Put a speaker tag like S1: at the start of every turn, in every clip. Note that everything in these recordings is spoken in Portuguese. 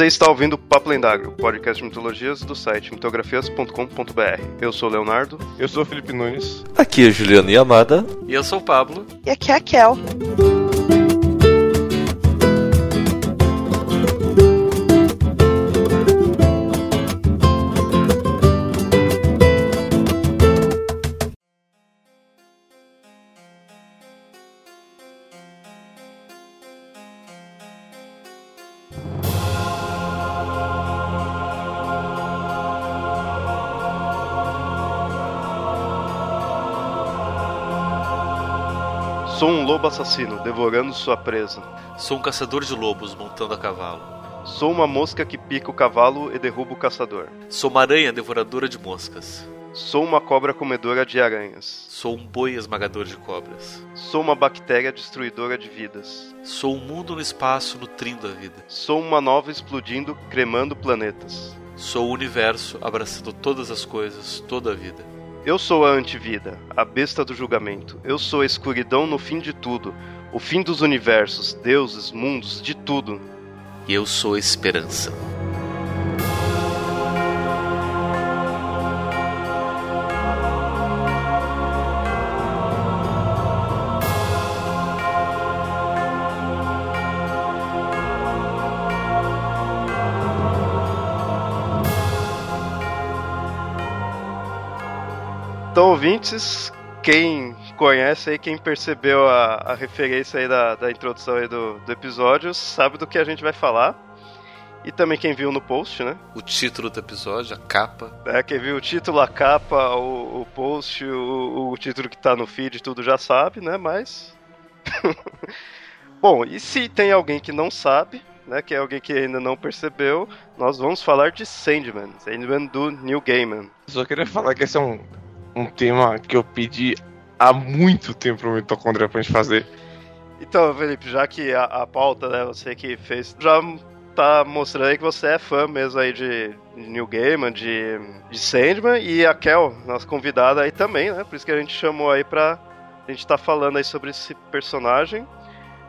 S1: Você está ouvindo Papo Lendário, podcast de mitologias do site mitografias.com.br. Eu sou o Leonardo.
S2: Eu sou o Felipe Nunes.
S3: Aqui é Juliano Yamada.
S4: E eu sou o Pablo.
S5: E aqui é a Kel.
S1: Lobo assassino, devorando sua presa.
S4: Sou um caçador de lobos montando a cavalo.
S1: Sou uma mosca que pica o cavalo e derruba o caçador.
S4: Sou uma aranha devoradora de moscas.
S1: Sou uma cobra comedora de aranhas.
S4: Sou um boi esmagador de cobras.
S1: Sou uma bactéria destruidora de vidas.
S4: Sou um mundo no espaço nutrindo a vida.
S1: Sou uma nova explodindo, cremando planetas.
S4: Sou o universo abraçando todas as coisas, toda a vida.
S1: Eu sou a antivida, a besta do julgamento. Eu sou a escuridão no fim de tudo, o fim dos universos, deuses, mundos, de tudo.
S4: Eu sou a esperança.
S1: Ouvintes, quem conhece aí, quem percebeu a, a referência aí da, da introdução aí do, do episódio, sabe do que a gente vai falar. E também quem viu no post, né?
S4: O título do episódio, a capa.
S1: É, quem viu o título, a capa, o, o post, o, o título que tá no feed, tudo já sabe, né? Mas. Bom, e se tem alguém que não sabe, né? Que é alguém que ainda não percebeu, nós vamos falar de Sandman. Sandman do Neil Gaiman.
S2: Só queria falar que esse é um, um tema que eu pedi há muito tempo pro Mitocondria pra gente fazer.
S1: Então, Felipe, já que a, a pauta, né, você que fez, já tá mostrando aí que você é fã mesmo aí de, New Gaiman, de, de Sandman, e a Kel, nossa convidada aí também, né, por isso que a gente chamou aí pra a gente tá falando aí sobre esse personagem.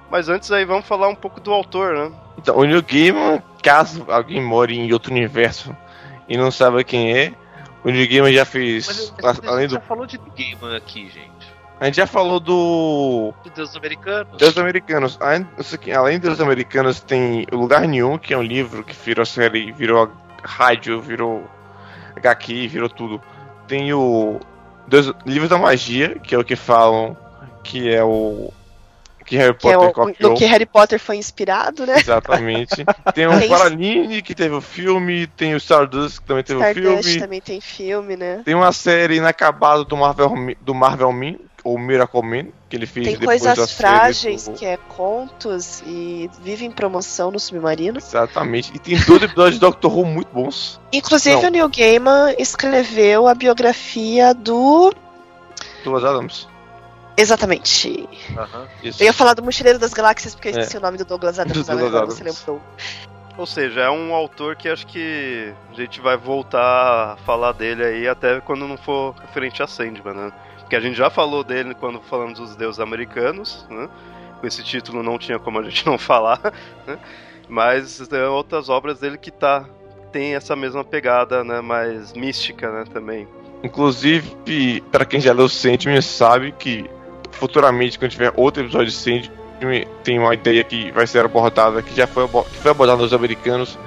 S1: Mas antes aí, vamos falar um pouco do autor, né?
S2: Então, o New Gaiman, caso alguém more em outro universo e não saiba quem é, o New Gaiman já fez,
S4: Mas a,
S2: além
S4: gente
S2: do...
S4: já falou de Gaiman aqui, gente.
S2: A gente já falou do
S4: Do Deus Americanos.
S2: Deus Americanos. Além Além dos Americanos, tem O Lugar Nenhum, que é um livro que virou série, virou rádio, virou HQ, virou tudo. Tem o Deus, Livro da Magia, que é o que falam que é o que Harry
S5: Que é
S2: Potter
S5: o,
S2: copiou.
S5: no que Harry Potter foi inspirado, né?
S2: Exatamente. Tem o
S5: Tem-
S2: Paraline, que teve o filme, tem o Stardust, que também teve o
S5: Stardust
S2: filme.
S5: também tem filme, né?
S2: Tem uma série inacabada do Marvel, do Marvel Man, ou Miracle Man, que ele fez
S5: Tem
S2: depois
S5: coisas frágeis,
S2: do-
S5: que é contos e vive em promoção no Submarino.
S2: Exatamente. E tem dois episódios de Doctor Who muito bons.
S5: Inclusive,
S2: Não.
S5: o Neil Gaiman escreveu a biografia do.
S2: Duas Adams.
S5: Exatamente.
S2: Isso.
S5: Eu ia falar do Mochileiro das Galáxias porque eu
S2: É.
S5: esqueci o nome do Douglas Adams,
S2: Do
S5: agora
S2: Douglas
S5: você
S2: Adams.
S5: lembrou.
S1: Ou seja, é um autor que acho que a gente vai voltar a falar dele aí até quando não for referente a Sandman, né? Porque a gente já falou dele quando falamos dos deuses americanos, né? Com esse título não tinha como a gente não falar, né? Mas tem outras obras dele que tá tem essa mesma pegada, né, mais mística, né, também.
S2: Inclusive, para quem já leu Sandman sabe que futuramente, quando tiver outro episódio de Sandman, tem uma ideia que vai ser abordada, que já foi, que foi abordada nos americanos,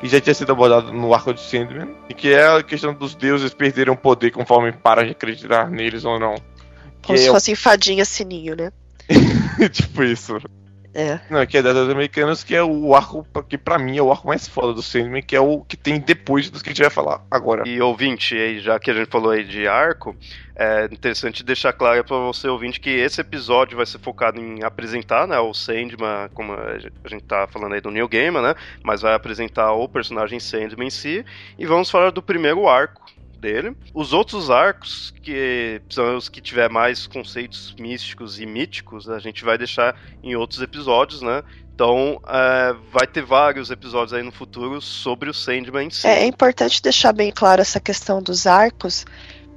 S2: que já tinha sido abordada no arco de Sandman, e que é a questão dos deuses perderem o poder conforme param de acreditar neles ou não. Que
S5: Como se
S2: é o-
S5: fosse fadinha sininho, né?
S2: tipo isso.
S5: É.
S2: Não, que é das americanas, que é o arco que pra mim é o arco mais foda do Sandman, que é o que tem depois dos que a gente vai falar agora.
S1: E ouvinte, aí, já que a gente falou aí de arco, é interessante deixar claro para você ouvinte que esse episódio vai ser focado em apresentar, né, o Sandman, como a gente tá falando aí do Neil Gaiman, né, mas vai apresentar o personagem Sandman em si, e vamos falar do primeiro arco dele. Os outros arcos, que são os que tiver mais conceitos místicos e míticos, a gente vai deixar em outros episódios, né, então, é, vai ter vários episódios aí no futuro sobre o Sandman em si.
S5: É, é importante deixar bem claro essa questão dos arcos,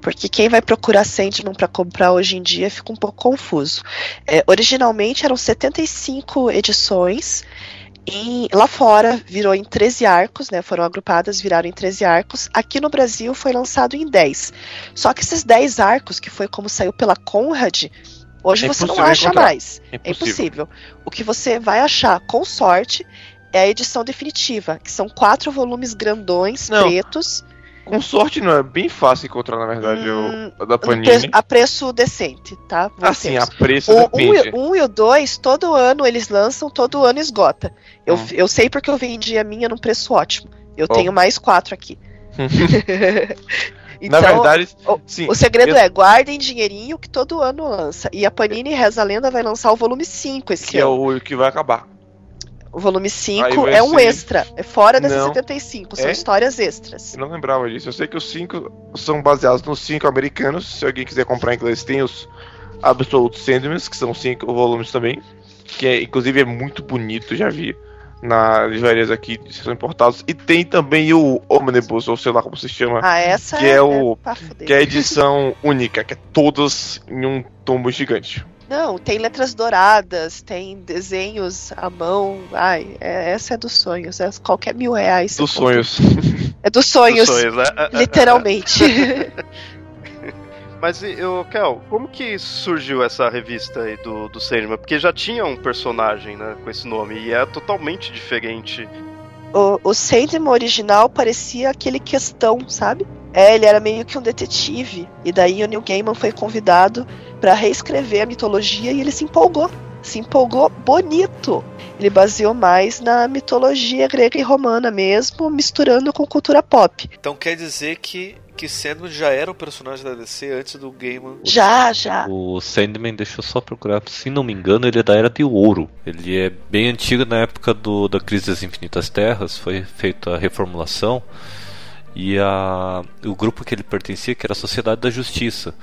S5: porque quem vai procurar Sandman para comprar hoje em dia fica um pouco confuso. É, originalmente eram 75 edições Em- lá fora virou em 13 arcos, né? Foram agrupadas, viraram em 13 arcos. Aqui no Brasil foi lançado em 10. Só que esses 10 arcos, que foi como saiu pela Conrad, hoje
S2: É
S5: você não acha
S2: encontrar.
S5: mais.
S2: É
S5: É
S2: impossível.
S5: impossível. O que você vai achar, com sorte, é a edição definitiva, que são quatro volumes grandões,
S2: Não.
S5: pretos,
S2: Com sorte não é bem fácil encontrar, na verdade,
S5: Hum,
S2: o, o da
S5: um
S2: Panini.
S5: a preço decente, tá?
S2: Assim, a
S5: Voltemos.
S2: preço
S5: O 1
S2: depende.
S5: e, um e o 2, todo ano eles lançam, todo ano esgota. Eu,
S2: Hum.
S5: eu sei porque eu vendi a minha num preço ótimo. Eu
S2: Oh.
S5: tenho mais quatro aqui.
S2: na verdade,
S5: o-
S2: sim.
S5: o segredo
S2: eu-
S5: é guardem dinheirinho que todo ano lança. E a Panini Reza a Lenda vai lançar o volume 5 esse
S2: que é
S5: ano.
S2: o que vai acabar.
S5: O volume
S2: Aí
S5: 5
S2: vai
S5: é um
S2: ser-
S5: extra, é fora dessas
S2: Não.
S5: 75, são
S2: É?
S5: histórias extras.
S2: Eu não lembrava disso. Eu sei que os cinco são baseados nos cinco americanos. Se alguém quiser comprar em inglês, tem os Absolute Sandmans, que são cinco volumes também. Que é, inclusive é muito bonito, já vi nas livrarias aqui, são importados. E tem também o Omnibus, ou sei lá como se chama,
S5: Ah, essa
S2: Que é o-
S5: pra fuder.
S2: que é a edição única, que é todas em um tombo gigante.
S5: Não, tem letras douradas, tem desenhos à mão. Ai, é- essa é dos sonhos. É qualquer mil reais.
S2: Dos sonhos.
S5: É dos sonhos,
S1: Dos sonhos, né?
S5: literalmente.
S1: Mas, e, ô, Kel, como que surgiu essa revista aí do, do Sandman? Porque já tinha um personagem, né, com esse nome, e é totalmente diferente.
S5: o, o Sandman original parecia aquele questão, sabe? É, ele era meio que um detetive. E daí o Neil Gaiman foi convidado pra reescrever a mitologia e ele se empolgou. Se empolgou bonito. Ele baseou mais na mitologia grega e romana mesmo, misturando com cultura pop.
S4: Então quer dizer que, que Sandman já era um personagem da DC antes do Gaiman.
S5: Já, já.
S3: O Sandman, deixa eu só procurar, se não me engano, ele é da Era de Ouro. Ele é bem antigo na época do, da Crise das Infinitas Terras, foi feita a reformulação. E a, o grupo que ele pertencia, que era a Sociedade da Justiça,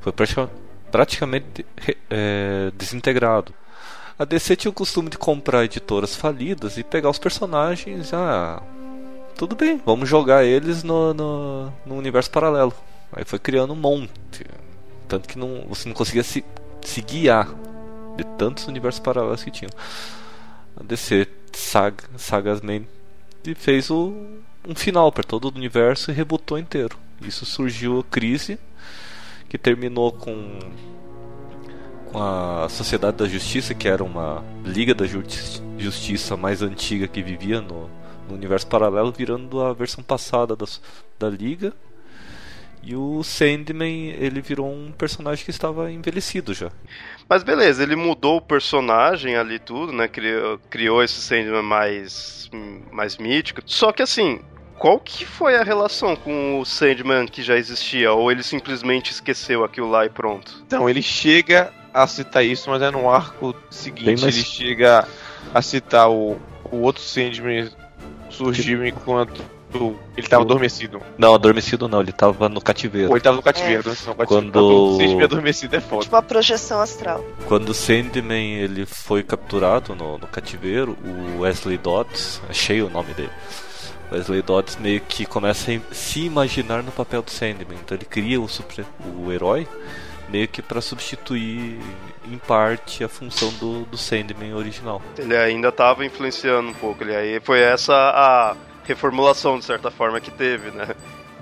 S3: foi pratica- praticamente é, desintegrado. A DC tinha o costume de comprar editoras falidas e pegar os personagens. Ah, tudo bem, vamos jogar eles no, no, no universo paralelo. Aí foi criando um monte. Tanto que não, você não conseguia se, se guiar de tantos universos paralelos que tinham. A DC saga, sagasmente fez o, um final para todo o universo e rebutou inteiro. Isso surgiu a crise que terminou com com a Sociedade da Justiça, que era uma Liga da Justi- Justiça mais antiga que vivia no, no universo paralelo, virando a versão passada da, da Liga. E o Sandman, ele virou um personagem que estava envelhecido já.
S1: Mas beleza, ele mudou o personagem ali tudo, né? Criou, criou esse Sandman mais, mais mítico. Só que assim, qual que foi a relação com o Sandman que já existia? Ou ele simplesmente esqueceu aquilo lá e pronto?
S2: Então, ele chega a citar isso, mas é no arco seguinte.
S3: mais-
S2: Ele chega a citar o, o outro Sandman surgiu enquanto ele tava
S3: O-
S2: adormecido.
S3: Não, adormecido não, ele estava no cativeiro.
S2: Ou ele tava no cativeiro, né? Não,
S3: Quando-
S2: adormecido é foda.
S5: Tipo uma projeção astral.
S3: Quando o Sandman ele foi capturado no, no cativeiro, o Wesley Dodds, achei o nome dele. Wesley Dodds meio que começa a se imaginar no papel do Sandman. Então ele cria o, super, o herói meio que para substituir em parte a função do, do Sandman original.
S1: Ele ainda estava influenciando um pouco. Ele aí foi essa a reformulação, de certa forma, que teve, né?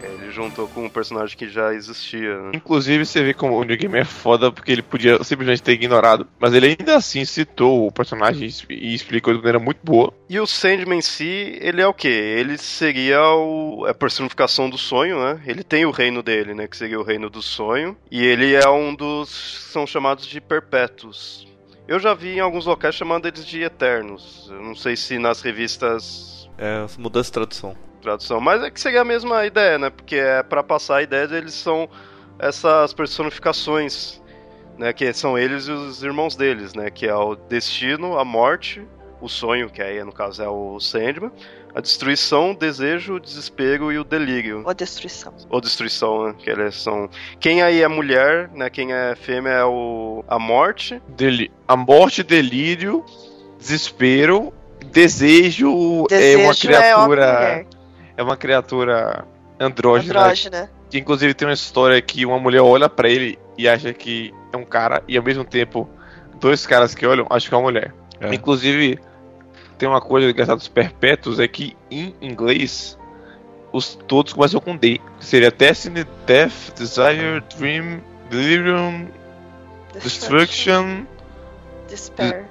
S1: Ele juntou com um personagem que já existia, né?
S2: Inclusive, você vê como o New Game é foda, porque ele podia simplesmente ter ignorado. Mas ele ainda assim citou o personagem e explicou de maneira muito boa.
S1: E o Sandman em si, ele é o quê? Ele seria o, a personificação do sonho, né? Ele tem o reino dele, né? Que seria o reino do sonho. E ele é um dos. são chamados de perpétuos. Eu já vi em alguns locais chamando eles de eternos. Eu não sei se nas revistas
S3: É mudança de tradução.
S1: tradução, mas é que seria a mesma ideia, né? Porque é para passar a ideia de eles são essas personificações, né? Que são eles e os irmãos deles, né? Que é o destino, a morte, o sonho, que aí no caso é o Sandman, a destruição, o desejo, o desespero e o delírio.
S5: Ou destruição.
S1: Ou destruição, né? Que eles são. Quem aí é mulher, né? Quem é fêmea é o a morte.
S2: Deli a morte, delírio, desespero, desejo, é uma
S5: Desejo é homem e
S2: criatura.
S5: mulher.
S2: É uma criatura andrógena.
S5: Andrógena.
S2: Que inclusive tem uma história que uma mulher olha pra ele e acha que é um cara, e ao mesmo tempo, dois caras que olham acham que é uma mulher.
S3: É.
S2: Inclusive, tem uma coisa engraçada dos perpétuos é que em inglês os todos começam com D. Que seria Destiny, Death, Desire, Dream, Delirium, Destruction,
S5: Despair.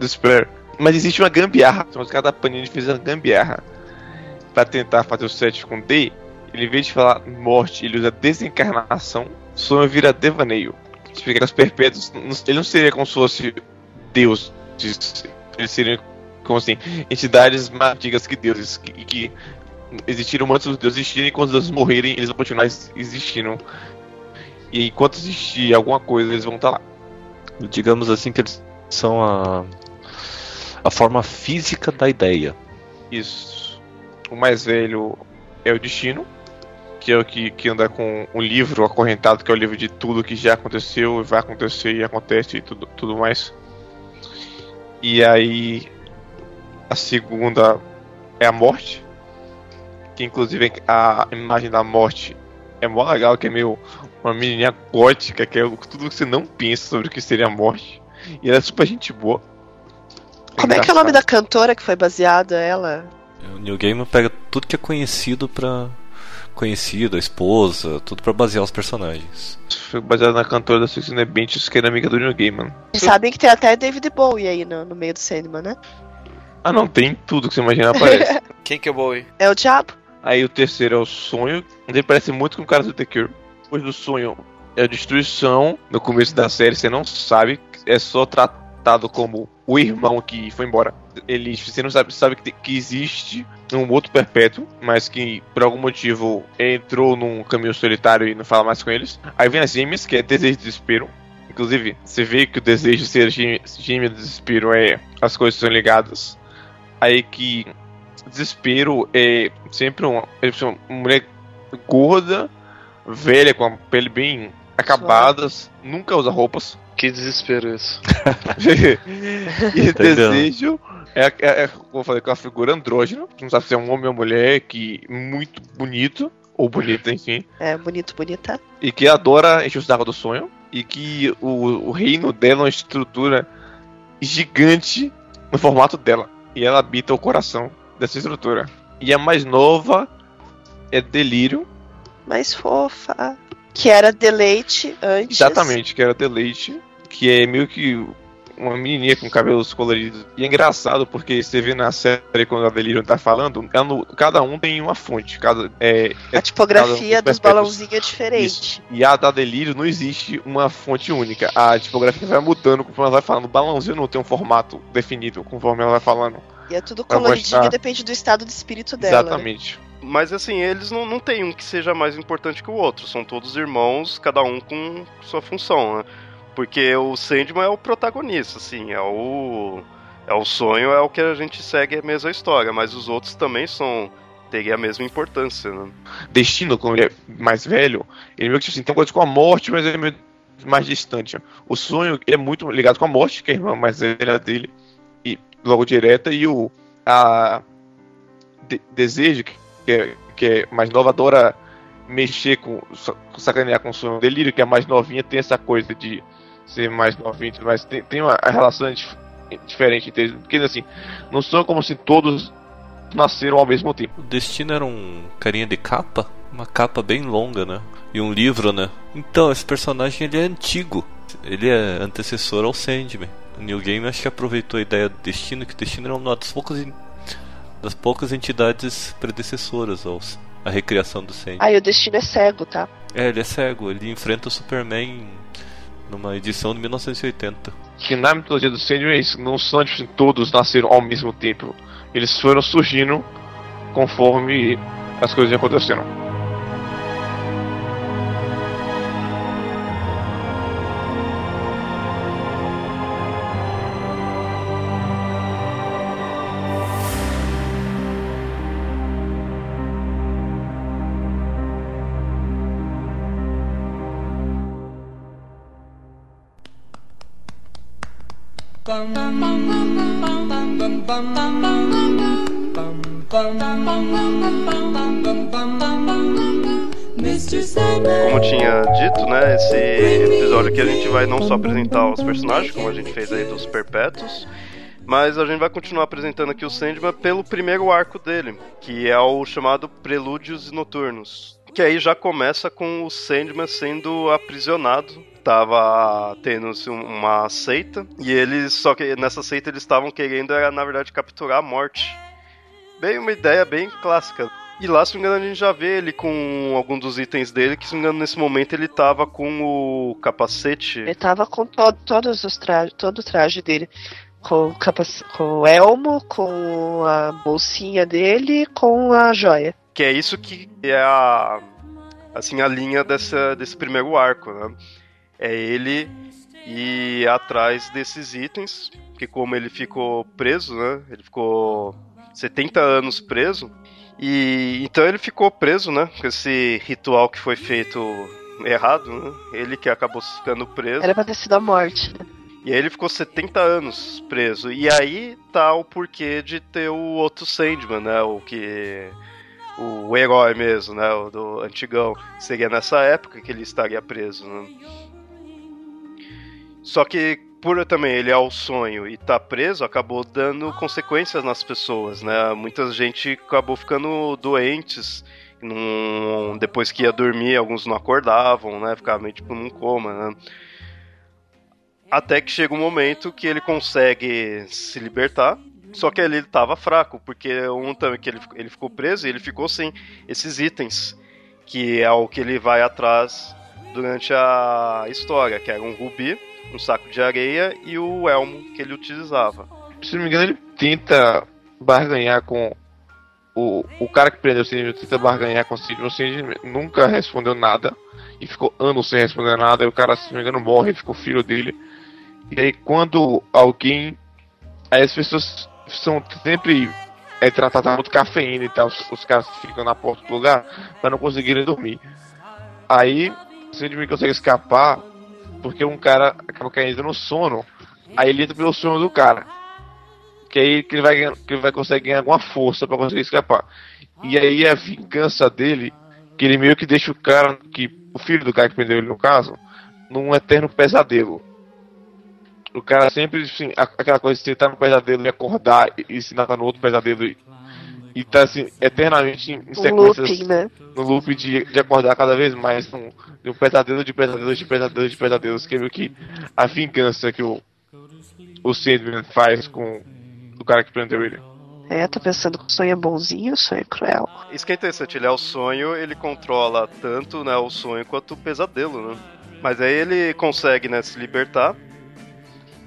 S2: Despair. Mas existe uma gambiarra. Os caras da Panini uma gambiarra pra tentar fazer o set com D. Ele, em vez de falar morte, ele usa desencarnação. Sonho vira devaneio. Os perpétuos. não- Ele não seria como se fosse Deus. Eles seriam como assim, entidades mais antigas que deuses. Que, que existiram antes dos deuses existirem. E quando os deuses morrerem, eles vão continuar ex- existindo. E enquanto existir alguma coisa, eles vão estar lá.
S3: Digamos assim que eles são a, a forma física da ideia.
S2: Isso. O mais velho é o Destino, que é o que, que anda com um livro acorrentado, que é o livro de tudo que já aconteceu, vai acontecer e acontece e tudo, tudo mais. E aí a segunda é a morte, que inclusive a imagem da morte é mó legal, que é meio uma menininha gótica, que é tudo que você não pensa sobre o que seria a morte. E ela é super gente boa.
S5: Como é que é o nome da cantora que foi baseada ela?
S3: O New Game pega tudo que é conhecido pra. Conhecido, a esposa, tudo pra basear os personagens.
S2: Foi baseado na cantora da Suicide Benches, que era amiga do New Gaiman.
S5: Vocês sabem que tem até David Bowie aí no, no meio do Sandman, né?
S2: Ah, não, tem tudo que você imaginar aparece.
S4: Quem que é Bowie?
S5: É o diabo.
S2: Aí o terceiro é o sonho, ele parece muito com o cara do The Cure. Depois do sonho é a destruição. No começo da série você não sabe, é só tratado como o irmão que foi embora. Ele, você não sabe, sabe que, que existe um outro perpétuo, mas que por algum motivo entrou num caminho solitário e não fala mais com eles. Aí vem as gêmeas, que é desejo e desespero. Inclusive, você vê que o desejo de ser gêmea gêmea e desespero é. As coisas são ligadas. Aí que desespero é sempre uma, é uma mulher gorda, velha, com a pele bem acabada, nunca usa roupas.
S4: Que desespero isso.
S2: e
S3: Tá entendendo.
S2: desejo é, é, é, como eu falei, com a figura andrógena, não sabe se é um homem ou mulher, que muito bonito, ou bonita, enfim,
S5: É bonito, bonita.
S2: e que adora encher o saco do sonho, e que o, o reino dela é uma estrutura gigante no formato dela, e ela habita o coração dessa estrutura. E a mais nova é Delírio,
S5: Mais fofa. Que era deleite antes.
S2: exatamente, que era Deleite, que é meio que uma menininha com cabelos coloridos. E é engraçado porque você vê na série quando a Delírio tá falando, no- cada um tem uma fonte, cada é, é
S5: A tipografia
S2: um
S5: dos balãozinhos é diferente.
S2: E a da Delírio não existe uma fonte única. A tipografia vai mudando conforme ela vai falando. O balãozinho não tem um formato definido conforme ela vai falando.
S5: E é tudo coloridinho,
S2: mostrar.
S5: depende do estado de espírito dela. né?
S1: Mas assim, eles não, não tem um que seja mais importante que o outro. São todos irmãos, cada um com sua função, né? Porque o Sandman é o protagonista, assim, é o. É o sonho, é o que a gente segue a mesma história, mas os outros também são. teriam a mesma importância, né?
S2: Destino, quando ele é mais velho, ele meio que assim, tem coisa com a morte, mas ele é meio mais distante. O sonho ele é muito ligado com a morte, que é a irmã mais velha dele, e logo direta, e o a de- desejo, que é, que é mais nova, adora mexer com, sa- sacanear com o sonho. Delírio, que é mais novinha, tem essa coisa de ser mais novinha, mais tem, tem uma relação dif- diferente entre eles, porque assim, não são como se todos nasceram ao mesmo tempo.
S3: O Destino era um carinha de capa, uma capa bem longa, né? E um livro, né? Então, esse personagem ele é antigo. Ele é antecessor ao Sandman. O New Game acho que aproveitou a ideia do Destino, que o Destino era uma das poucas, das poucas entidades predecessoras aos, à recriação do Sandman.
S5: Aí o destino é cego, tá?
S3: É, ele é cego, ele enfrenta o Superman numa edição de 1980.
S2: que na mitologia do Sandman eles não são tipo, todos nasceram ao mesmo tempo. Eles foram surgindo conforme as coisas iam
S1: Como tinha dito, né, esse episódio aqui a gente vai não só apresentar os personagens, como a gente fez aí dos Perpétuos, Mas a gente vai continuar apresentando aqui o Sandman pelo primeiro arco dele, que é o chamado Prelúdios Noturnos. Que aí já começa com o Sandman sendo aprisionado. Tava tendo assim, uma seita, e eles, só que nessa seita eles estavam querendo, era, na verdade, capturar a morte. Bem, uma ideia bem clássica. E lá, se não me engano, a gente já vê ele com algum dos itens dele, que se não me engano, nesse momento ele tava com o capacete.
S5: Ele tava com to todos os trajes, todo o traje dele. Com, com o elmo, com a bolsinha dele com a joia.
S1: Que é isso que é a assim a linha dessa, desse primeiro arco, né? É ele ir atrás desses itens, que como ele ficou preso, né? Ele ficou 70 anos preso. E então ele ficou preso, né? Com esse ritual que foi feito errado, né? Ele que acabou ficando preso.
S5: Era pra ter sido a morte, né?
S1: E aí ele ficou 70 anos preso. E aí tá o porquê de ter o outro Sandman, né? O que. O herói mesmo, né? O do antigão. Seria nessa época que ele estaria preso, né? Só que por também ele é o sonho e tá preso, acabou dando consequências nas pessoas, né? Muita gente acabou ficando doentes. Num, depois que ia dormir, alguns não acordavam, né? Ficavam meio tipo num coma, né? Até que chega um momento que ele consegue se libertar. Só que ele estava fraco, porque um também que ele, ele ficou preso e ele ficou sem esses itens, que é o que ele vai atrás durante a história, que era um rubi, um saco de areia e o elmo que ele utilizava.
S2: Se não me engano, ele tenta barganhar com o, o cara que prendeu o Sidney, tenta barganhar com o Sidney, o Sidney nunca respondeu nada e ficou anos sem responder nada. E o cara, se não me engano, morre, ficou filho dele. E aí quando alguém. Aí as pessoas são sempre é, tratadas muito cafeína e tal, os, os caras ficam na porta do lugar para não conseguirem dormir. Aí o Sandman consegue escapar porque um cara acaba caindo no sono. Aí ele entra pelo sono do cara. Que aí que ele vai, que ele vai conseguir ganhar alguma força para conseguir escapar. E aí a vingança dele, que ele meio que deixa o cara, que o filho do cara que prendeu ele no caso, num eterno pesadelo. O cara sempre, assim, aquela coisa de você no pesadelo e acordar e se estar no outro pesadelo e tá assim, eternamente em, sequências.
S5: Looping, né?
S2: No loop de, de acordar cada vez mais num, um pesadelo de pesadelos de pesadelos de pesadelos, que é meio que a vingança que o, o Sandman faz com o cara que prendeu ele.
S5: É, tô pensando que o sonho é bonzinho, o sonho é cruel.
S1: Isso que é interessante, ele é o sonho, ele controla tanto né, o sonho quanto o pesadelo, né? Mas aí ele consegue né, se libertar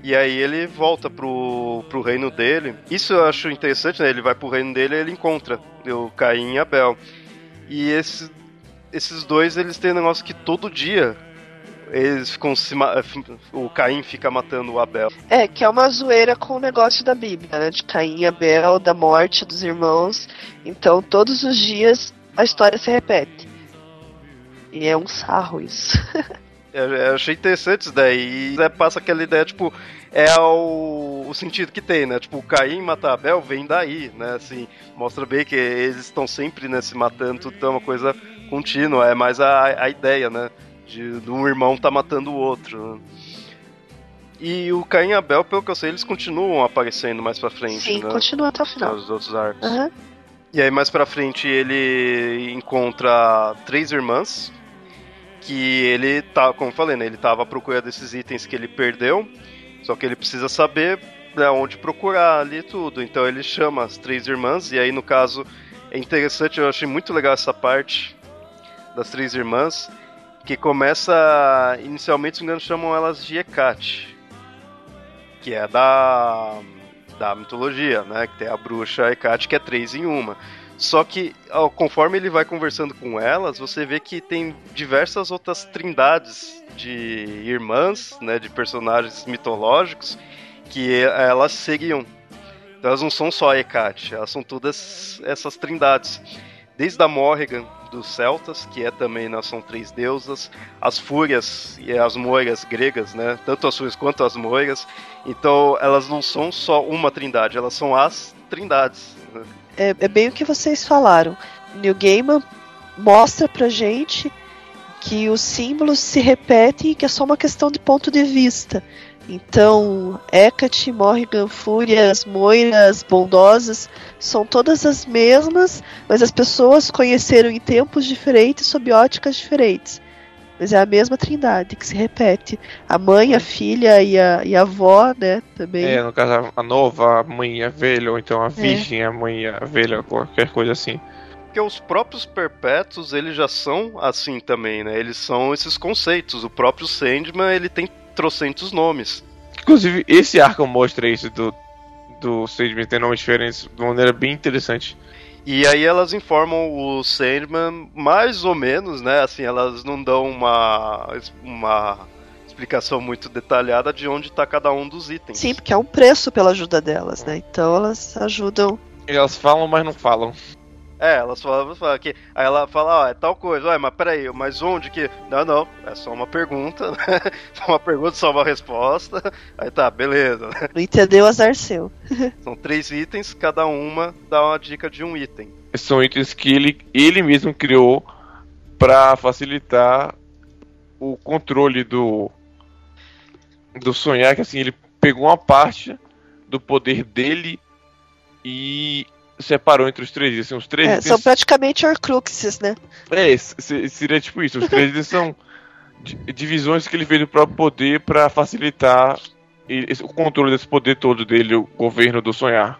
S1: e aí ele volta pro, pro reino dele. Isso eu acho interessante, né? Ele vai pro reino dele e ele encontra o Caim e Abel. E esse, esses dois, eles têm um negócio que todo dia eles ficam se o Caim fica matando o Abel.
S5: É, que é uma zoeira com o negócio da Bíblia, né? De Caim e Abel, da morte dos irmãos. Então, todos os dias a história se repete. E é um sarro isso.
S1: Eu achei interessante isso daí. E né, passa aquela ideia, tipo, é o, o sentido que tem, né? Tipo, o Caim matar Abel vem daí, né? Assim, mostra bem que eles estão sempre né, se matando, tudo é uma coisa contínua. É mais a, a ideia, né? De, de um irmão tá matando o outro. Né? E o Caim e Abel, pelo que eu sei, eles continuam aparecendo mais pra frente.
S5: Sim,
S1: né?
S5: continua até o final.
S1: Os outros arcos.
S5: Uhum.
S1: E aí mais pra frente ele encontra três irmãs que ele tá, como falei, né, ele tava à procura desses itens que ele perdeu, só que ele precisa saber né, onde procurar ali tudo. Então ele chama as três irmãs, e aí no caso é interessante, eu achei muito legal essa parte das três irmãs, que começa, inicialmente, se não me engano, chamam elas de Hecate, que é da, da mitologia, né, que tem a bruxa Hecate, que é três em uma. Só que, conforme ele vai conversando com elas, você vê que tem diversas outras trindades de irmãs, né, de personagens mitológicos, que elas seguiam. Então elas não são só a Hecate, elas são todas essas trindades. Desde a Morrigan dos celtas, que é também, nós são três deusas, as fúrias e as moiras gregas, né? Tanto as fúrias quanto as moiras. Então elas não são só uma trindade, elas são as trindades.
S5: É, é bem o que vocês falaram. New Gaiman mostra pra gente que os símbolos se repetem e que é só uma questão de ponto de vista. Então, Hecate, Morrigan, Fúrias, Moiras, Bondosas são todas as mesmas, mas as pessoas conheceram em tempos diferentes, sob óticas diferentes. Mas é a mesma trindade que se repete. A mãe, a filha e a, e a avó, né? Também.
S2: É, no caso, a nova, a mãe e a velha, ou então a virgem, a mãe e a velha, qualquer coisa assim.
S1: Porque os próprios perpétuos, eles já são assim também, né? Eles são esses conceitos. O próprio Sandman, ele tem trocentos nomes.
S2: Inclusive, esse arco mostra isso do, do Sandman ter nomes diferentes de uma maneira bem interessante.
S1: E aí elas informam o Sandman mais ou menos, né? Assim, elas não dão uma, uma explicação muito detalhada de onde está cada um dos itens.
S5: Sim, porque é um preço pela ajuda delas, né? Então elas ajudam.
S2: Elas falam, mas não falam.
S1: É, elas falam, falam que. Aí ela fala, ó, é tal coisa, ué, mas peraí, mas onde que. Não, não, é só uma pergunta, né? Só uma pergunta, só uma resposta. Aí tá, beleza.
S5: Não entendeu, azar seu.
S1: São três itens, cada uma dá uma dica de um item.
S2: São itens que ele, ele mesmo criou para facilitar o controle do do sonhar, que assim, ele pegou uma parte do poder dele e separou entre os três. Assim, os três
S5: É, são praticamente Horcruxes, né?
S2: É, se- seria tipo isso. Os três são di- divisões que ele fez do próprio poder para facilitar esse- o controle desse poder todo dele, o governo do sonhar.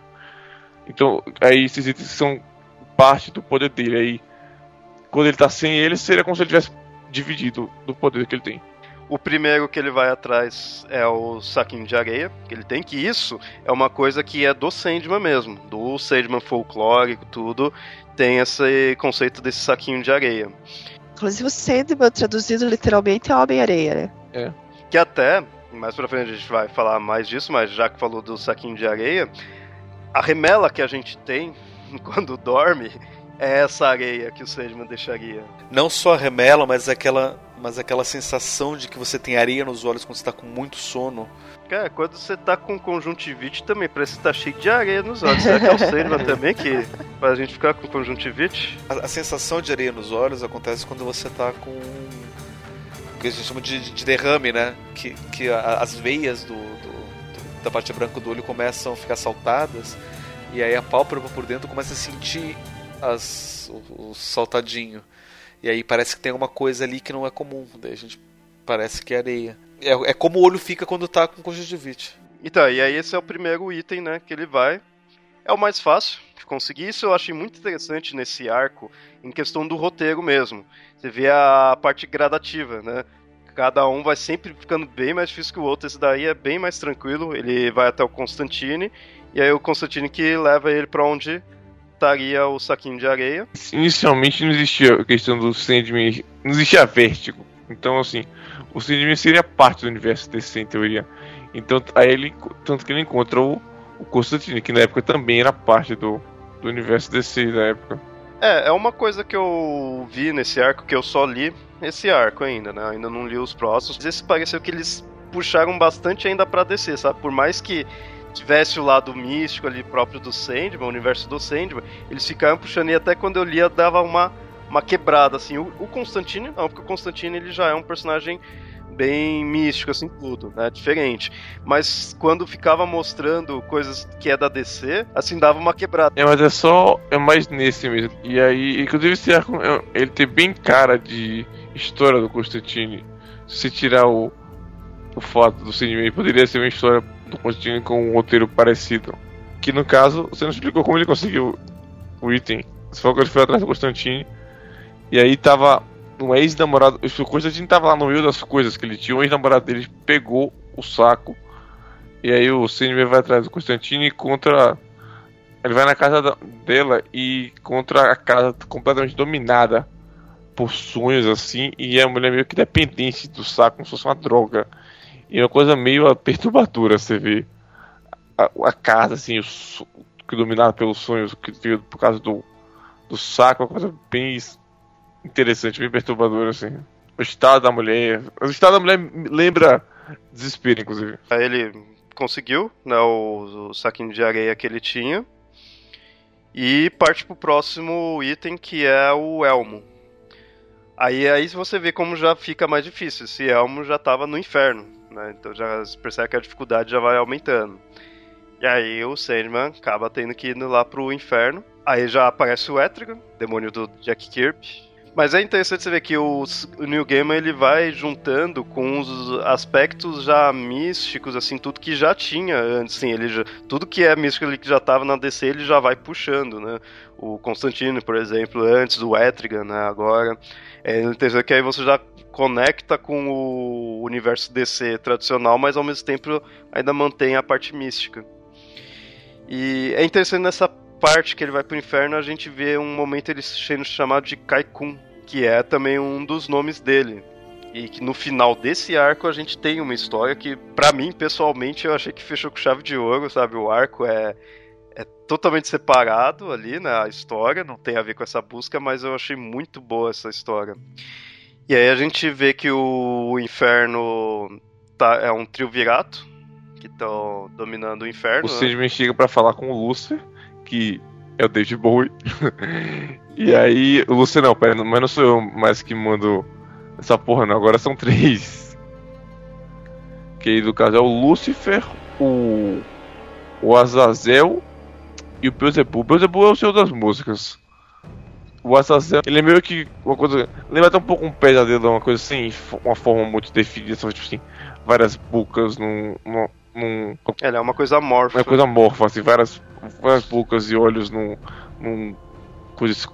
S2: Então, aí esses itens são parte do poder dele. Aí, quando ele tá sem ele, seria como se ele tivesse dividido do poder que ele tem.
S1: O primeiro que ele vai atrás é o saquinho de areia, que ele tem, que isso é uma coisa que é do Sandman mesmo, do Sandman folclórico, tudo, tem esse conceito desse saquinho de areia.
S5: Inclusive o Sandman, traduzido literalmente, é Homem-Areia, né?
S1: Que até, mais pra frente a gente vai falar mais disso, mas já que falou do saquinho de areia, a remela que a gente tem quando dorme é essa areia que o Sandman deixaria.
S4: Não só a remela, mas aquela, mas aquela sensação de que você tem areia nos olhos quando você tá com muito sono.
S1: Cara, quando você tá com conjuntivite também, parece que tá cheio de areia nos olhos. Será que é o Sandman também que faz a gente ficar com conjuntivite?
S4: A, a sensação de areia nos olhos acontece quando você tá com o que a gente chama de, de derrame, né? Que, que a- as veias do, do- do- da parte branca do olho começam a ficar saltadas e aí a pálpebra por dentro começa a sentir as, o, o saltadinho. E aí parece que tem alguma coisa ali que não é comum. Daí a gente parece que é areia. É, é como o olho fica quando tá com conjuntivite.
S1: Então, e aí esse é o primeiro item, né, que ele vai. É o mais fácil de conseguir. Isso eu achei muito interessante nesse arco, em questão do roteiro mesmo. Você vê a parte gradativa, né? Cada um vai sempre ficando bem mais difícil que o outro. Esse daí é bem mais tranquilo. Ele vai até o Constantine, e aí o Constantine que leva ele pra onde estaria o saquinho de areia.
S2: Inicialmente não existia a questão do Sandman, não existia vértigo. Então, assim, o Sandman seria parte do universo DC, em teoria. Então, aí ele, tanto que ele encontra o, o Constantine, que na época também era parte do, do universo DC da época.
S1: É, é uma coisa que eu vi nesse arco, que eu só li esse arco ainda, né? Ainda não li os próximos. Esse pareceu que eles puxaram bastante ainda pra descer, sabe? Por mais que tivesse o lado místico ali próprio do Sandman, o universo do Sandman, eles ficaram puxando e até quando eu lia dava uma, uma quebrada, assim. O, o Constantine não, porque o Constantine ele já é um personagem bem místico, assim, tudo, né? Diferente. Mas quando ficava mostrando coisas que é da DC, assim, dava uma quebrada.
S2: É, mas é só. É mais nesse mesmo. E aí, inclusive, esse arco, é- ele tem bem cara de história do Constantine. Se tirar o, o fato do Sandman, poderia ser uma história do Constantine com um roteiro parecido. Que no caso, você não explicou como ele conseguiu o item. Você falou que ele foi atrás do Constantine. E aí tava um ex-namorado. O Constantine tava lá no meio das coisas que ele tinha. Um ex-namorado dele pegou o saco. E aí o Sandman vai atrás do Constantine contra. Ele vai na casa dela e contra a casa completamente dominada por sonhos assim. E a mulher meio que dependente do saco, como se fosse uma droga. E é uma coisa meio perturbadora, você vê. A, a casa, assim, que dominada pelos sonhos, que por causa do, do saco, uma coisa bem interessante, bem perturbadora, assim. O estado da mulher. O estado da mulher lembra desespero, inclusive.
S1: Aí ele conseguiu, né, o, o saquinho de areia que ele tinha. E parte pro próximo item que é o elmo. Aí aí você vê como já fica mais difícil. Esse elmo já tava no inferno, né? Então já se percebe que a dificuldade já vai aumentando. E aí o Sandman acaba tendo que ir lá pro inferno. Aí já aparece o Etrigan, demônio do Jack Kirby. Mas é interessante você ver que o, New Gaiman ele vai juntando com os aspectos já místicos, assim, tudo que já tinha antes, assim, ele já, tudo que é místico ali que já estava na DC, ele já vai puxando, né? O Constantino, por exemplo, antes, o Etrigan, né, agora. É interessante que aí você já conecta com o universo DC tradicional, mas ao mesmo tempo ainda mantém a parte mística. E é interessante nessa parte que ele vai pro inferno, a gente vê um momento ele sendo chamado de Kaikun, que é também um dos nomes dele. E que no final desse arco a gente tem uma história que, para mim, pessoalmente, eu achei que fechou com chave de ouro, sabe? O arco é, é totalmente separado ali, né? A história não tem a ver com essa busca, mas eu achei muito boa essa história. E aí a gente vê que o inferno tá, é um triunvirato que estão dominando o inferno.
S2: O Sandman né? chega para falar com o Lúcifer que é o David Bowie. e aí, o Luciano, não, pera, mas não sou eu mais que mando essa porra, não. Agora são três. Que aí, no caso, é o Lucifer, o. O Azazel e o Beelzebub. O Beelzebub é o senhor das músicas. O Azazel, ele é meio que uma coisa. Lembra até um pouco um pesadelo, uma coisa assim, uma forma muito definida, tipo assim, várias bocas num. num, num...
S1: Ela é uma coisa amorfa.
S2: Uma coisa amorfa, assim, várias várias bocas e olhos num, num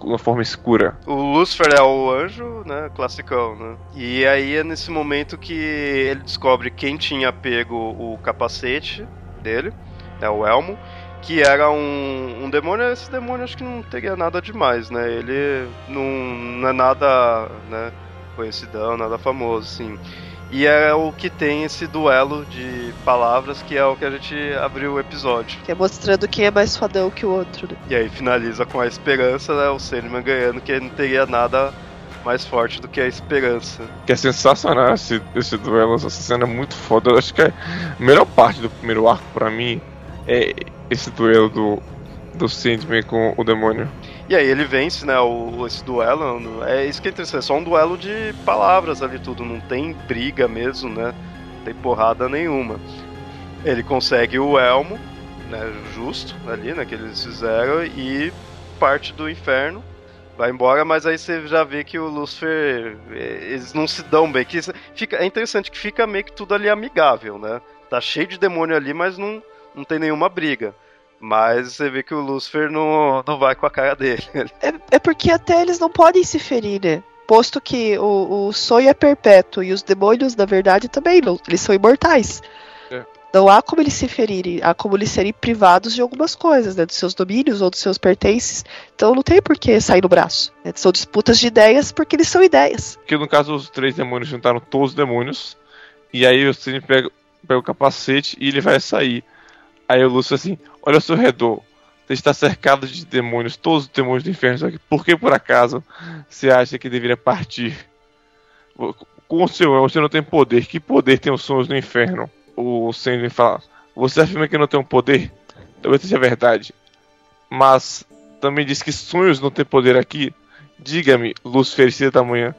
S2: uma forma escura.
S1: O Lucifer é o anjo, né, classicão, né? E aí é nesse momento que ele descobre quem tinha pego o capacete dele, é o Elmo, que era um, um demônio. Esse demônio acho que não teria nada demais, né? Ele não, não é nada, né, conhecidão, nada famoso, assim. E é o que tem esse duelo de palavras que é o que a gente abriu o episódio.
S5: Que é mostrando quem é mais fodão que o outro, né?
S1: E aí finaliza com a esperança, né? O Sandman ganhando, que não teria nada mais forte do que a esperança.
S2: Que é sensacional esse, esse duelo, essa cena é muito foda. Eu acho que é a melhor parte do primeiro arco para mim é esse duelo do, do Sandman com o demônio.
S1: E aí ele vence, né, o, esse duelo. É isso que é interessante, é só um duelo de palavras ali tudo, não tem briga mesmo, né? Não tem porrada nenhuma. Ele consegue o elmo, né, justo ali, né, que eles fizeram, e parte do inferno. Vai embora, mas aí você já vê que o Lucifer, é, eles não se dão bem. Que fica, é interessante que fica meio que tudo ali amigável, né? Tá cheio de demônio ali, mas não, não tem nenhuma briga. Mas você vê que o Lucifer não, não vai com a cara dele.
S5: É, é porque até eles não podem se ferir, né? Posto que o, o sonho é perpétuo e os demônios, na verdade, também não. Eles são imortais. É. Não há como eles se ferirem, há como eles serem privados de algumas coisas, né? Dos seus domínios ou dos seus pertences. Então não tem por que sair no braço. Né? São disputas de ideias porque eles são ideias.
S2: Que no caso os três demônios juntaram todos os demônios. E aí o Cine pega, pega o capacete e ele vai sair. Aí o Lúcio assim, olha ao seu redor. Você está cercado de demônios, todos os demônios do inferno. Aqui. Por que por acaso você acha que deveria partir? Com o seu você não tem poder. Que poder tem os sonhos do inferno? O Sandman fala. Você afirma que não tem um poder? Talvez seja verdade. Mas também diz que sonhos não têm poder aqui. Diga-me, luz felicida da manhã.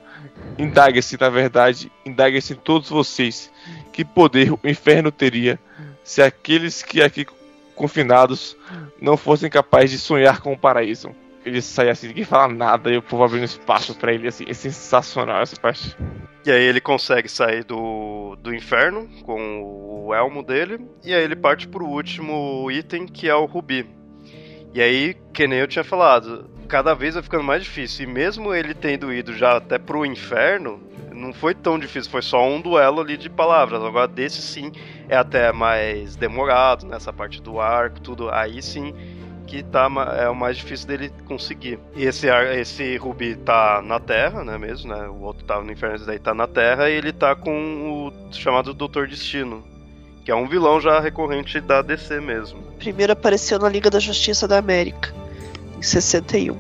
S2: Indague-se na verdade, indague-se em todos vocês. Que poder o inferno teria se aqueles que aqui confinados não fossem capazes de sonhar com o paraíso. Ele sai assim, ninguém fala nada e o povo abrindo espaço para ele, assim, é sensacional essa parte.
S1: E aí ele consegue sair do, do inferno com o elmo dele, e aí ele parte pro último item, que é o rubi. E aí, que nem eu tinha falado, cada vez vai ficando mais difícil, e mesmo ele tendo ido já até pro inferno, não foi tão difícil, foi só um duelo ali de palavras. Agora, desse sim é até mais demorado, nessa parte do arco, tudo. Aí sim que tá, é o mais difícil dele conseguir. E esse, esse Rubi tá na Terra, né, mesmo, né? O outro tá no inferno, esse daí tá na Terra, e ele tá com o chamado Doutor Destino. Que é um vilão já recorrente da DC mesmo.
S5: Primeiro apareceu na Liga da Justiça da América, em 61.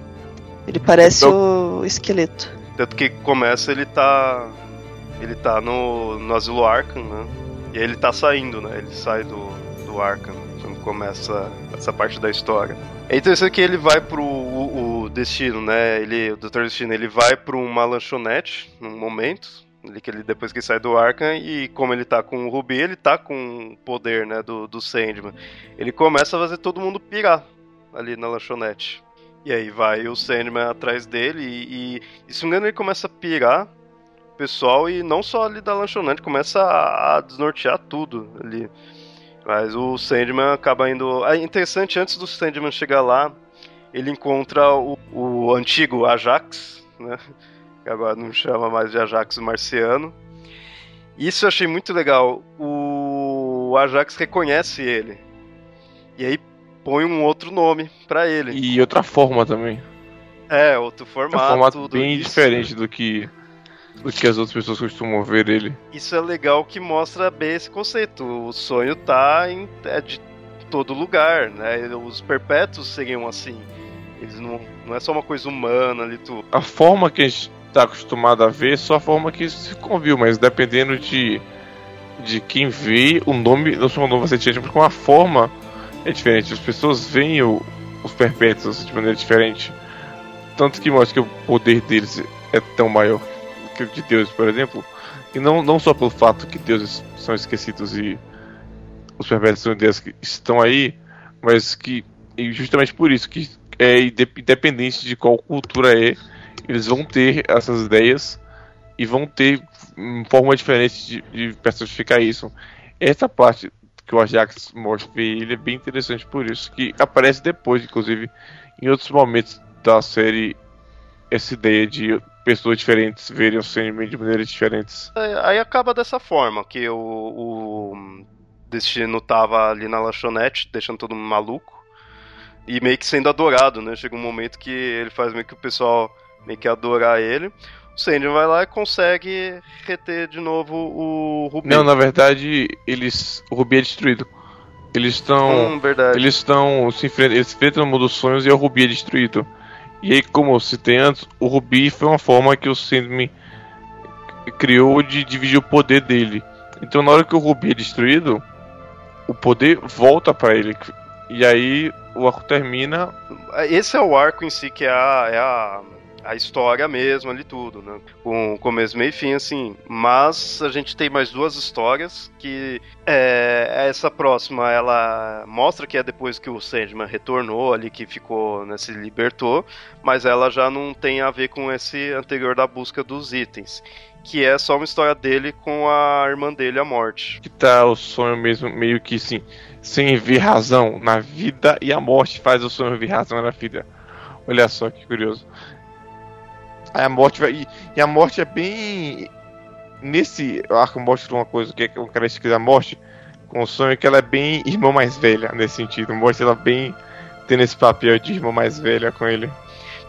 S5: Ele parece então... o esqueleto.
S1: Tanto que começa ele tá. Ele tá no, no Asilo Arkham, né? E aí ele tá saindo, né? Ele sai do, do Arkham quando começa essa parte da história. É interessante que ele vai pro o, o Destino, né? Ele, o Dr. Destino, ele vai pra uma lanchonete num momento. Ele, que ele, depois que sai do Arkham e como ele tá com o Rubi, ele tá com o poder, né, do, do Sandman. Ele começa a fazer todo mundo pirar ali na lanchonete. E aí vai o Sandman atrás dele e, e, se não me engano ele começa a pirar o pessoal e não só ali da lanchonete, começa a, a desnortear tudo ali. Mas o Sandman acaba indo... É interessante, antes do Sandman chegar lá, ele encontra o, o antigo Ajax, né? que agora não chama mais de Ajax marciano. Isso eu achei muito legal. O Ajax reconhece ele. E aí põe um outro nome para ele.
S2: E outra forma também.
S1: É, outro formato. Um
S2: formato bem isso. diferente do que do que as outras pessoas costumam ver ele.
S1: Isso é legal que mostra bem esse conceito. O sonho tá em, é de todo lugar, né? Os perpétuos seriam assim. Eles não, não é só uma coisa humana ali tudo.
S2: A forma que a gente tá acostumado a ver, só a forma que se conviu, mas dependendo de de quem vê, o nome o nome vai ser diferente, porque uma forma é diferente. As pessoas veem o, os perpétuos de maneira diferente. Tanto que mostra que o poder deles é tão maior que o de Deus, por exemplo. E não, não só pelo fato que deuses são esquecidos e os perpétuos são deuses que estão aí, mas que justamente por isso que é independente de qual cultura é eles vão ter essas ideias e vão ter forma diferente de, de personificar isso. Essa parte que o Ajax mostra ele é bem interessante por isso, que aparece depois, inclusive, em outros momentos da série, essa ideia de pessoas diferentes verem o Sandman de maneiras diferentes.
S1: É, aí acaba dessa forma, que o, o Destino tava ali na lanchonete, deixando todo mundo maluco, e meio que sendo adorado, né? Chega um momento que ele faz meio que o pessoal meio que adorar ele. O Sandy vai lá e consegue reter de novo o Rubi.
S2: Não, na verdade, eles. O Rubi é destruído. Eles estão.
S1: Hum, verdade.
S2: Eles estão. Se enfrentam, eles se enfrentam no mundo dos sonhos e o Rubi é destruído. E aí, como eu citei antes, o Rubi foi uma forma que o Sandman criou de dividir o poder dele. Então, na hora que o Rubi é destruído, o poder volta para ele. E aí o arco termina.
S1: Esse é o arco em si que é a, é a a história mesmo ali tudo, né? Com começo, meio e fim, assim. Mas a gente tem mais duas histórias que é, essa próxima, ela mostra que é depois que o Sandman retornou ali, que ficou, né, se libertou, mas ela já não tem a ver com esse anterior da busca dos itens. Que é só uma história dele com a irmã dele, a morte.
S2: Que tá o sonho mesmo, meio que sim, sem ver razão na vida e a morte faz o sonho ver razão na vida. Olha só que curioso. Aí a morte vai. E, e a morte é bem. Nesse arco mostra uma coisa que é o característica da morte com o sonho que ela é bem irmã mais velha nesse sentido. Mostra ela bem tendo esse papel de irmã mais velha com ele.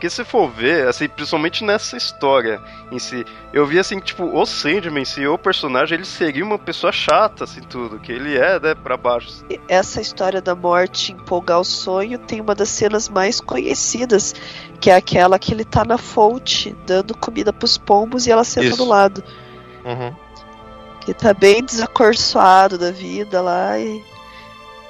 S1: Porque se for ver, assim, principalmente nessa história em si, eu vi assim, tipo, o Sandman em si, o personagem, ele seria uma pessoa chata, assim, tudo, que ele é, né, pra baixo.
S5: Essa história da morte empolgar o sonho tem uma das cenas mais conhecidas, que é aquela que ele tá na fonte, dando comida pros pombos e ela senta Isso. do lado.
S2: Uhum.
S5: Que tá bem desacorçoado da vida lá e,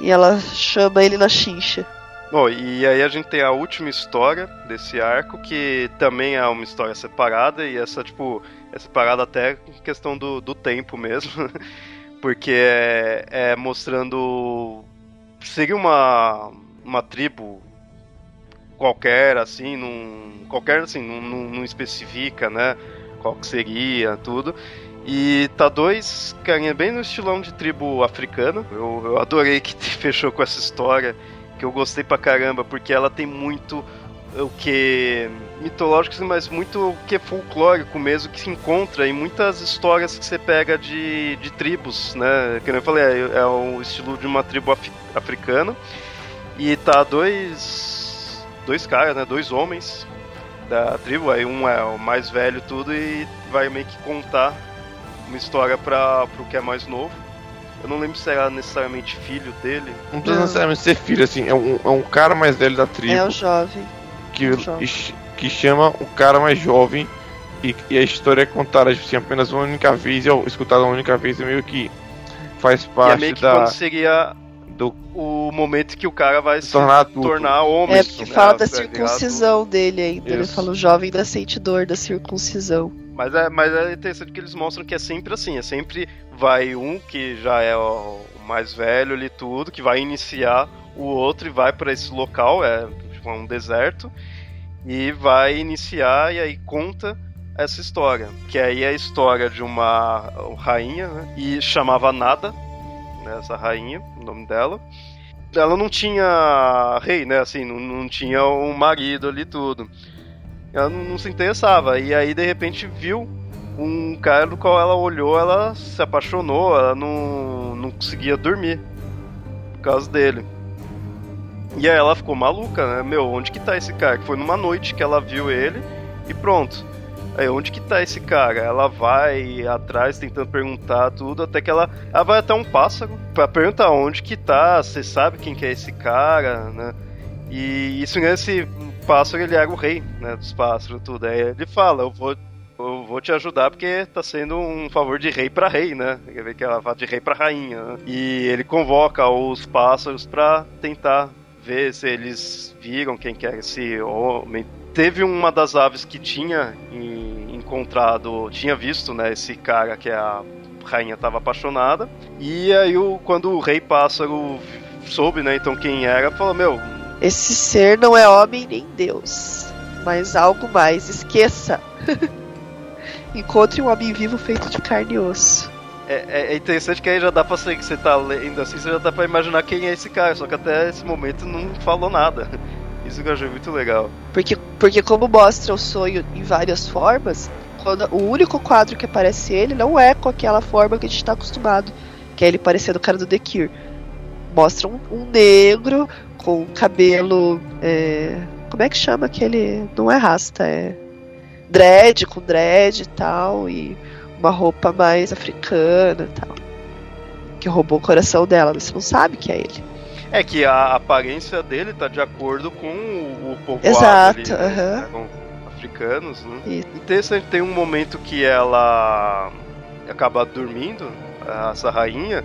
S5: e ela chama ele na chincha.
S1: Bom, e aí a gente tem a última história desse arco, que também é uma história separada, e essa, tipo, é separada até em questão do, do tempo mesmo, porque é, é mostrando. Seria uma, uma tribo qualquer, assim, num, qualquer, assim, não, especifica, né, qual que seria, tudo. E tá dois carinha bem no estilão de tribo africana. Eu, eu adorei que fechou com essa história que eu gostei pra caramba, porque ela tem muito o que mitológico, mas muito o que é folclórico mesmo, que se encontra em muitas histórias que você pega de, de tribos, né? Que eu falei, é, é o estilo de uma tribo af africana. E tá dois dois caras, né? Dois homens da tribo, aí um é o mais velho tudo e vai meio que contar uma história para pro que é mais novo. Eu não lembro se era necessariamente filho dele.
S2: Não precisa não. necessariamente ser filho, assim, é um, é um cara mais velho da tribo.
S5: É o jovem.
S2: Que, é jovem. que chama o cara mais jovem e, e, a história é contada assim, apenas uma única vez, ou escutada uma única vez, é meio que faz parte
S1: e é meio que
S2: da.
S1: Quando seria
S2: do
S1: O momento que o cara vai se
S2: tornar adulto.
S1: tornar homem.
S5: É, porque
S1: né,
S5: fala da
S1: tá ligado?
S5: circuncisão dele ainda. Ele
S2: Isso.
S5: fala o jovem da sente dor da circuncisão.
S1: Mas é, mas é interessante que eles mostram que é sempre assim, é sempre vai um que já é o o mais velho ali tudo, que vai iniciar o outro e vai para esse local, é tipo, um deserto, e vai iniciar e aí conta essa história, que aí é a história de uma rainha, né, e chamava Nada, né, essa rainha, o nome dela. Ela não tinha rei, né, assim, não, não tinha um marido ali tudo. Ela não, não se interessava, e aí de repente viu um cara do qual ela olhou, ela se apaixonou, ela não, não conseguia dormir por causa dele. E aí ela ficou maluca, né? Meu, onde que tá esse cara? Que foi numa noite que ela viu ele e pronto. Aí, onde que tá esse cara? Ela vai atrás tentando perguntar tudo, até que ela, ela vai até um pássaro pra perguntar onde que tá, você sabe quem que é esse cara, né? E isso esse pássaro ele era o rei, né, dos pássaros tudo. Aí ele fala, eu vou eu vou te ajudar porque tá sendo um favor de rei pra rei, né? Quer ver que ela fala de rei pra rainha. né? E ele convoca os pássaros pra tentar ver se eles viram quem que era esse homem. Teve uma das aves que tinha em- encontrado, tinha visto, né, esse cara que a rainha tava apaixonada. E aí o, quando o rei pássaro soube, né, então quem era, falou, meu,
S5: Esse ser não é homem nem Deus, mas algo mais. Esqueça. Encontre um homem vivo feito de carne e osso.
S1: É, é- é interessante que aí já dá pra ser que você tá lendo assim, você já dá pra imaginar quem é esse cara, só que até esse momento não falou nada. Isso que eu achei muito legal.
S5: Porque, porque como mostra o sonho em várias formas, quando o único quadro que aparece ele não é com aquela forma que a gente tá acostumado, que é ele parecendo o cara do The Cure. Mostra um, um negro com cabelo. é, como é que chama aquele. Não é rasta, é. Dread, com dread e tal, e uma roupa mais africana e tal. Que roubou o coração dela, mas você não sabe que é ele.
S1: É que a aparência dele tá de acordo com o, o povoado
S5: Exato,
S1: ali, né?
S5: aham.
S1: Com africanos, né?
S5: Isso.
S1: Interessante, tem um momento que ela acaba dormindo, essa rainha,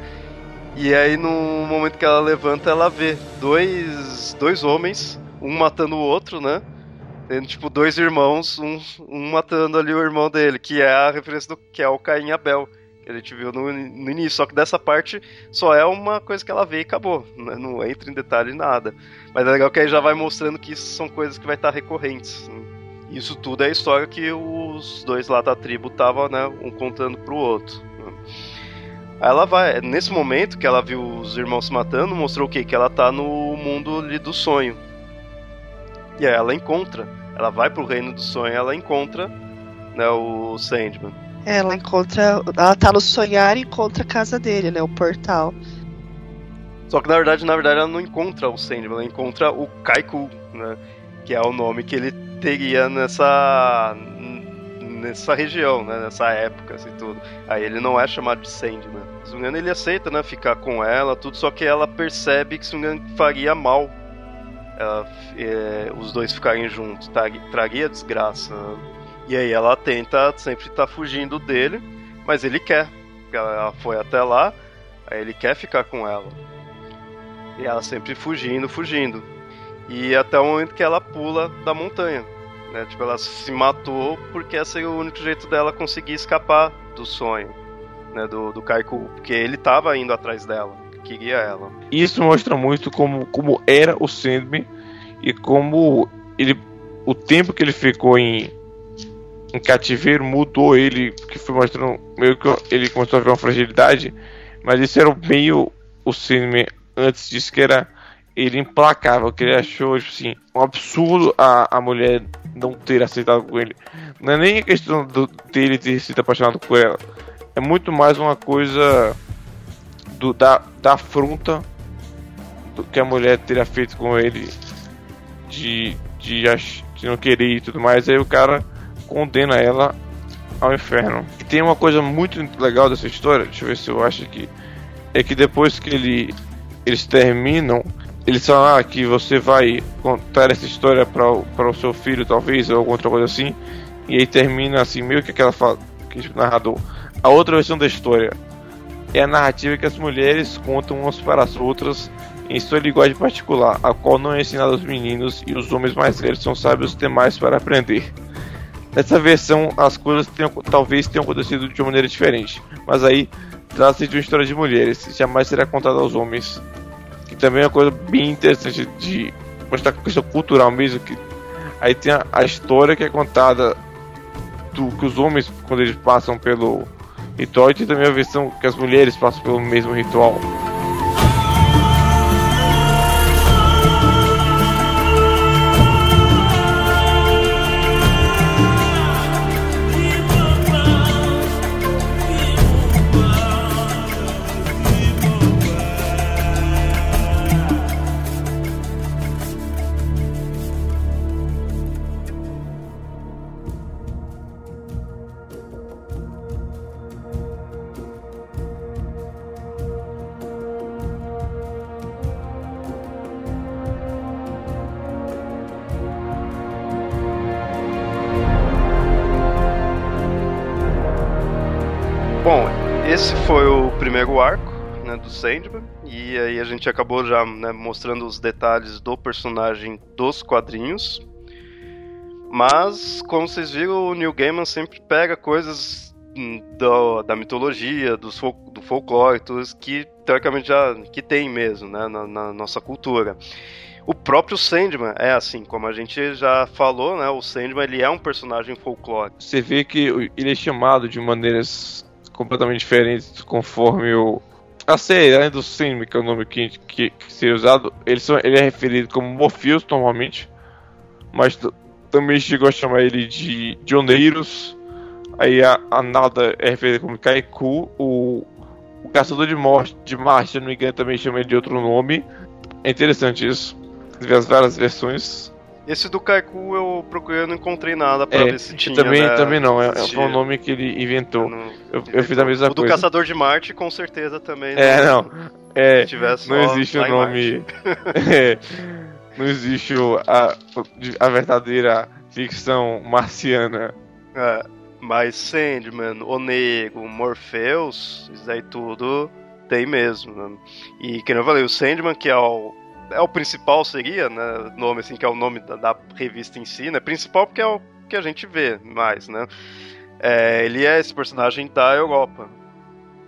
S1: e aí no momento que ela levanta, ela vê dois, dois homens, um matando o outro, né? Tendo, tipo, dois irmãos, um, um matando ali o irmão dele, que é a referência do que é o Caim Abel, a gente viu no, no início. Só que dessa parte só é uma coisa que ela vê e acabou. né? Não entra em detalhe nada. Mas é legal que aí já vai mostrando que isso são coisas que vai estar recorrentes. né? Isso tudo é a história que os dois lá da tribo estavam, né, um contando pro outro. né? Aí ela vai, nesse momento que ela viu os irmãos se matando, mostrou o quê? Que ela tá no mundo ali do sonho. E aí ela encontra, ela vai pro reino do sonho, ela encontra, né, o Sandman.
S5: Ela encontra. Ela tá no sonhar e encontra a casa dele, né? O portal.
S1: Só que na verdade, na verdade, ela não encontra o Sandman, ela encontra o Kaiku, né? Que é o nome que ele teria nessa nessa região, né? Nessa época, assim, tudo. Aí ele não é chamado de Sandman. Engano, ele aceita, né? Ficar com ela, tudo, só que ela percebe que, engano, faria mal ela, é, os dois ficarem juntos, traria desgraça. né? E aí ela tenta sempre estar fugindo dele, mas ele quer. Ela foi até lá, aí ele quer ficar com ela. E ela sempre fugindo, fugindo. E até o momento que ela pula da montanha. Né? Tipo, ela se matou porque esse era o único jeito dela conseguir escapar do sonho. Né? Do, do Kaiku. Porque ele tava indo atrás dela. Queria ela.
S2: Isso mostra muito como, como era o Sandman e como ele, o tempo que ele ficou em, em cativeiro mudou ele, que foi mostrando meio que ele começou a ver uma fragilidade, mas isso era meio o Sandman antes disso que era ele implacável, que ele achou tipo assim, um absurdo a, a mulher não ter aceitado com ele. Não é nem a questão do, dele ter sido apaixonado por ela, é muito mais uma coisa do, da, da afronta do que a mulher teria feito com ele de, de, de não querer e tudo mais, aí o cara condena ela ao inferno. E tem uma coisa muito legal dessa história, deixa eu ver se eu acho aqui, é que depois que ele, eles terminam, eles falam ah, que você vai contar essa história para o seu filho, talvez, ou outra coisa assim, e aí termina assim, meio que aquela fala, que narrador. A outra versão da história é a narrativa que as mulheres contam umas para as outras em sua linguagem particular, a qual não é ensinada aos meninos e os homens mais velhos são sábios demais para aprender. Nessa versão, as coisas tenham, talvez tenham acontecido de uma maneira diferente, mas aí trata-se de uma história de mulheres, e jamais será contada aos homens. Que também é uma coisa bem interessante de mostrar a questão cultural mesmo, que aí tem a, a história que é contada do que os homens, quando eles passam pelo ritual, e tem também a versão que as mulheres passam pelo mesmo ritual.
S1: Primeiro arco né, do Sandman, e aí a gente acabou já né, mostrando os detalhes do personagem dos quadrinhos. Mas, como vocês viram, o Neil Gaiman sempre pega coisas hum, do, da mitologia, do, do folclore, tudo isso que teoricamente já que tem mesmo né, na, na nossa cultura. O próprio Sandman é assim, como a gente já falou, né? O Sandman ele é um personagem folclórico.
S2: Você vê que ele é chamado de maneiras completamente diferentes conforme o a série além do Sandman, que é o nome que, que, que seria usado, ele, são, ele é referido como Morpheus normalmente, mas também chegou a chamar ele de Dioneiros. Aí a, a Nada é referida como Kaiku, o, o Caçador de Morte de Marte, se não me engano, também chama ele de outro nome. É interessante isso. Ver as várias versões.
S1: Esse do Kaiku eu procurei não encontrei nada pra
S2: É,
S1: ver se tinha.
S2: também,
S1: né?
S2: também não, é, foi um nome que ele inventou.
S1: Eu, não-
S2: Eu, eu fiz a mesma
S1: o do
S2: coisa.
S1: Caçador de Marte, com certeza também.
S2: É, não. É,
S1: Se tivesse
S2: não existe o nome. É, não existe o- a, a verdadeira ficção marciana.
S1: É, mas Sandman, O Nego, Morpheus, isso aí tudo tem mesmo. Né? E que eu falei, o Sandman, que é o, é o principal, seria, né? Nome assim, que é o nome da, da revista em si, né? Principal porque é o que a gente vê mais, né? É, ele é esse personagem da Europa.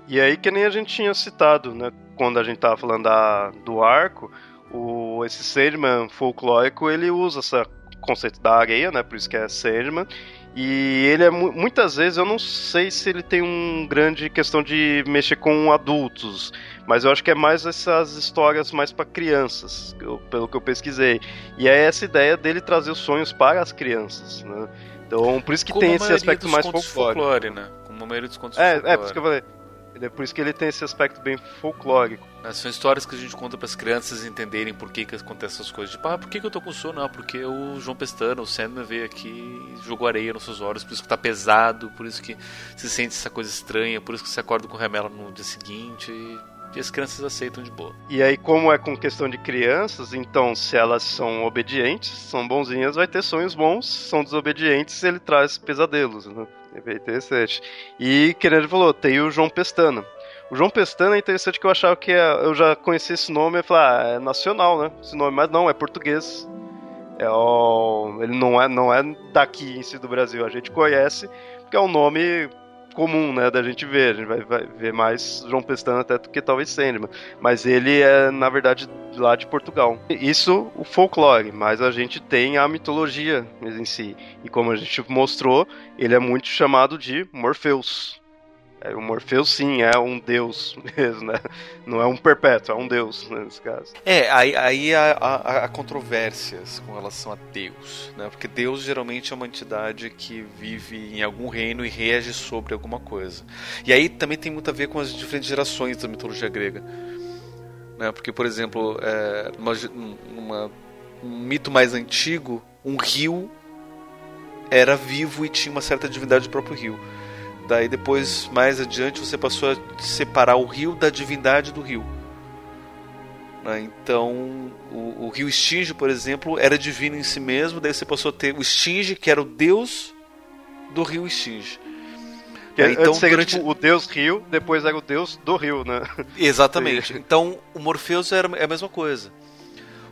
S1: E aí, que nem a gente tinha citado, né? Quando a gente tava falando da, do arco, o, esse Sandman folclórico, ele usa esse conceito da areia, né? Por isso que é Sandman. E ele é mu- muitas vezes eu não sei se ele tem um grande questão de mexer com adultos, mas eu acho que é mais essas histórias mais para crianças, eu- pelo que eu pesquisei. E é essa ideia dele trazer os sonhos para as crianças, né? Então, por isso que
S4: Como
S1: tem esse aspecto mais folclórico.
S4: folclore, né? Como a maioria dos contos
S1: É,
S4: folclore.
S1: é, por isso que eu falei. É por isso que ele tem esse aspecto bem folclórico.
S4: Né, São histórias que a gente conta para as crianças entenderem por que, que acontecem essas coisas. Tipo, ah, por que, que eu tô com sono? Ah, porque o João Pestana, o Sandman veio aqui e jogou areia nos seus olhos, por isso que tá pesado, por isso que se sente essa coisa estranha, por isso que você acorda com remela no dia seguinte. E, e as crianças aceitam de boa.
S1: E aí, como é com questão de crianças, então se elas são obedientes, são bonzinhas, vai ter sonhos bons, são desobedientes, ele traz pesadelos, né? É bem interessante. E, que nem ele falou, tem o João Pestana. O João Pestana é interessante que eu achava que é- eu já conhecia esse nome e falei, ah, é nacional, né? Esse nome, mas não, é português. É o... Ele não é, não é daqui em si do Brasil, a gente conhece, porque é um nome comum, né, da gente ver. A gente vai, vai ver mais João Pestana até do que talvez Sandman. Mas ele é, na verdade, lá de Portugal. Isso, o folclore, mas a gente tem a mitologia em si. E como a gente mostrou, ele é muito chamado de Morpheus. É, o Morpheus, sim, é um deus mesmo, né? Não é um perpétuo, é um deus, né, nesse caso.
S4: É, aí, aí há, há- há controvérsias com relação a Deus, né? Porque Deus geralmente é uma entidade que vive em algum reino e rege sobre alguma coisa. E aí também tem muito a ver com as diferentes gerações da mitologia grega. Né? Porque, por exemplo, é, numa- um mito mais antigo, um rio era vivo e tinha uma certa divindade do próprio rio. Daí depois, mais adiante, você passou a separar o rio da divindade do rio. Né? Então, o, o rio Estinge, por exemplo, era divino em si mesmo. Daí você passou a ter o Estinge, que era o deus do rio Estinge.
S1: Que
S4: Então,
S1: seria
S4: durante-
S1: tipo, o deus rio, depois era o deus do rio, né?
S4: Exatamente. Então, o Morpheus era, é a mesma coisa.